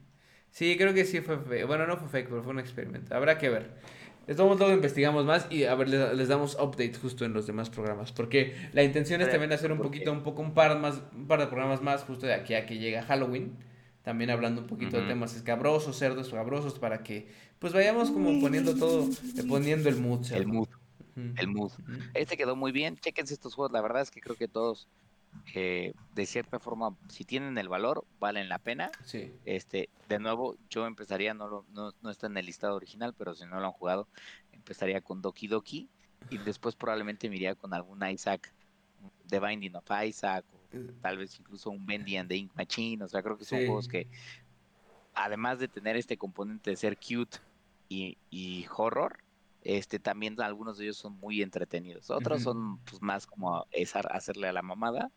Sí, creo que sí fue fake. Bueno, no fue fake, pero fue un experimento. Habrá que ver. Estamos luego investigamos más y a ver, les, damos updates justo en los demás programas. Porque la intención es también hacer un poquito, un poco, un par más, un par de programas más justo de aquí a que llega Halloween. También hablando un poquito de temas escabrosos, cerdos escabrosos, para que pues vayamos como poniendo todo, eh, poniendo el mood. El mood. El mood. Este quedó muy bien. Chequense estos juegos. La verdad es que creo que todos eh, de cierta forma, si tienen el valor, valen la pena. Sí. Este, de nuevo, yo empezaría, no, lo, no, no está en el listado original, pero si no lo han jugado, empezaría con Doki Doki y después probablemente me iría con algún Isaac, The Binding of Isaac, o tal vez incluso un Bendy and the Ink Machine. O sea, creo que son juegos que, además de tener este componente de ser cute y, y horror, este también algunos de ellos son muy entretenidos. Otros son pues más como hacerle a la mamada,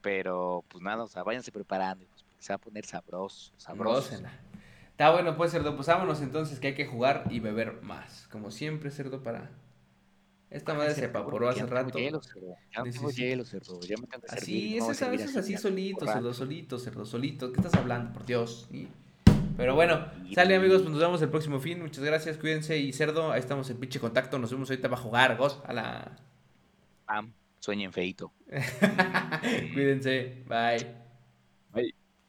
pero pues nada, o sea, váyanse preparando, pues, porque se va a poner sabroso, sabroso. Está bueno, pues cerdo, pues vámonos entonces que hay que jugar y beber más. Como siempre, cerdo, para. Esta madre se evaporó hace rato. Hielo, cerdo. Ya tengo hielo, cerdo. Ya me tengo que Así, es, a veces así solito, cerdo, solito, cerdo, solito. ¿Qué estás hablando? Por Dios. Pero bueno, sale amigos, pues nos vemos el próximo fin. Muchas gracias, cuídense. Y cerdo, ahí estamos en pinche contacto. Nos vemos ahorita para jugar, Gos. A la. Pam, sueñen feito. cuídense, bye.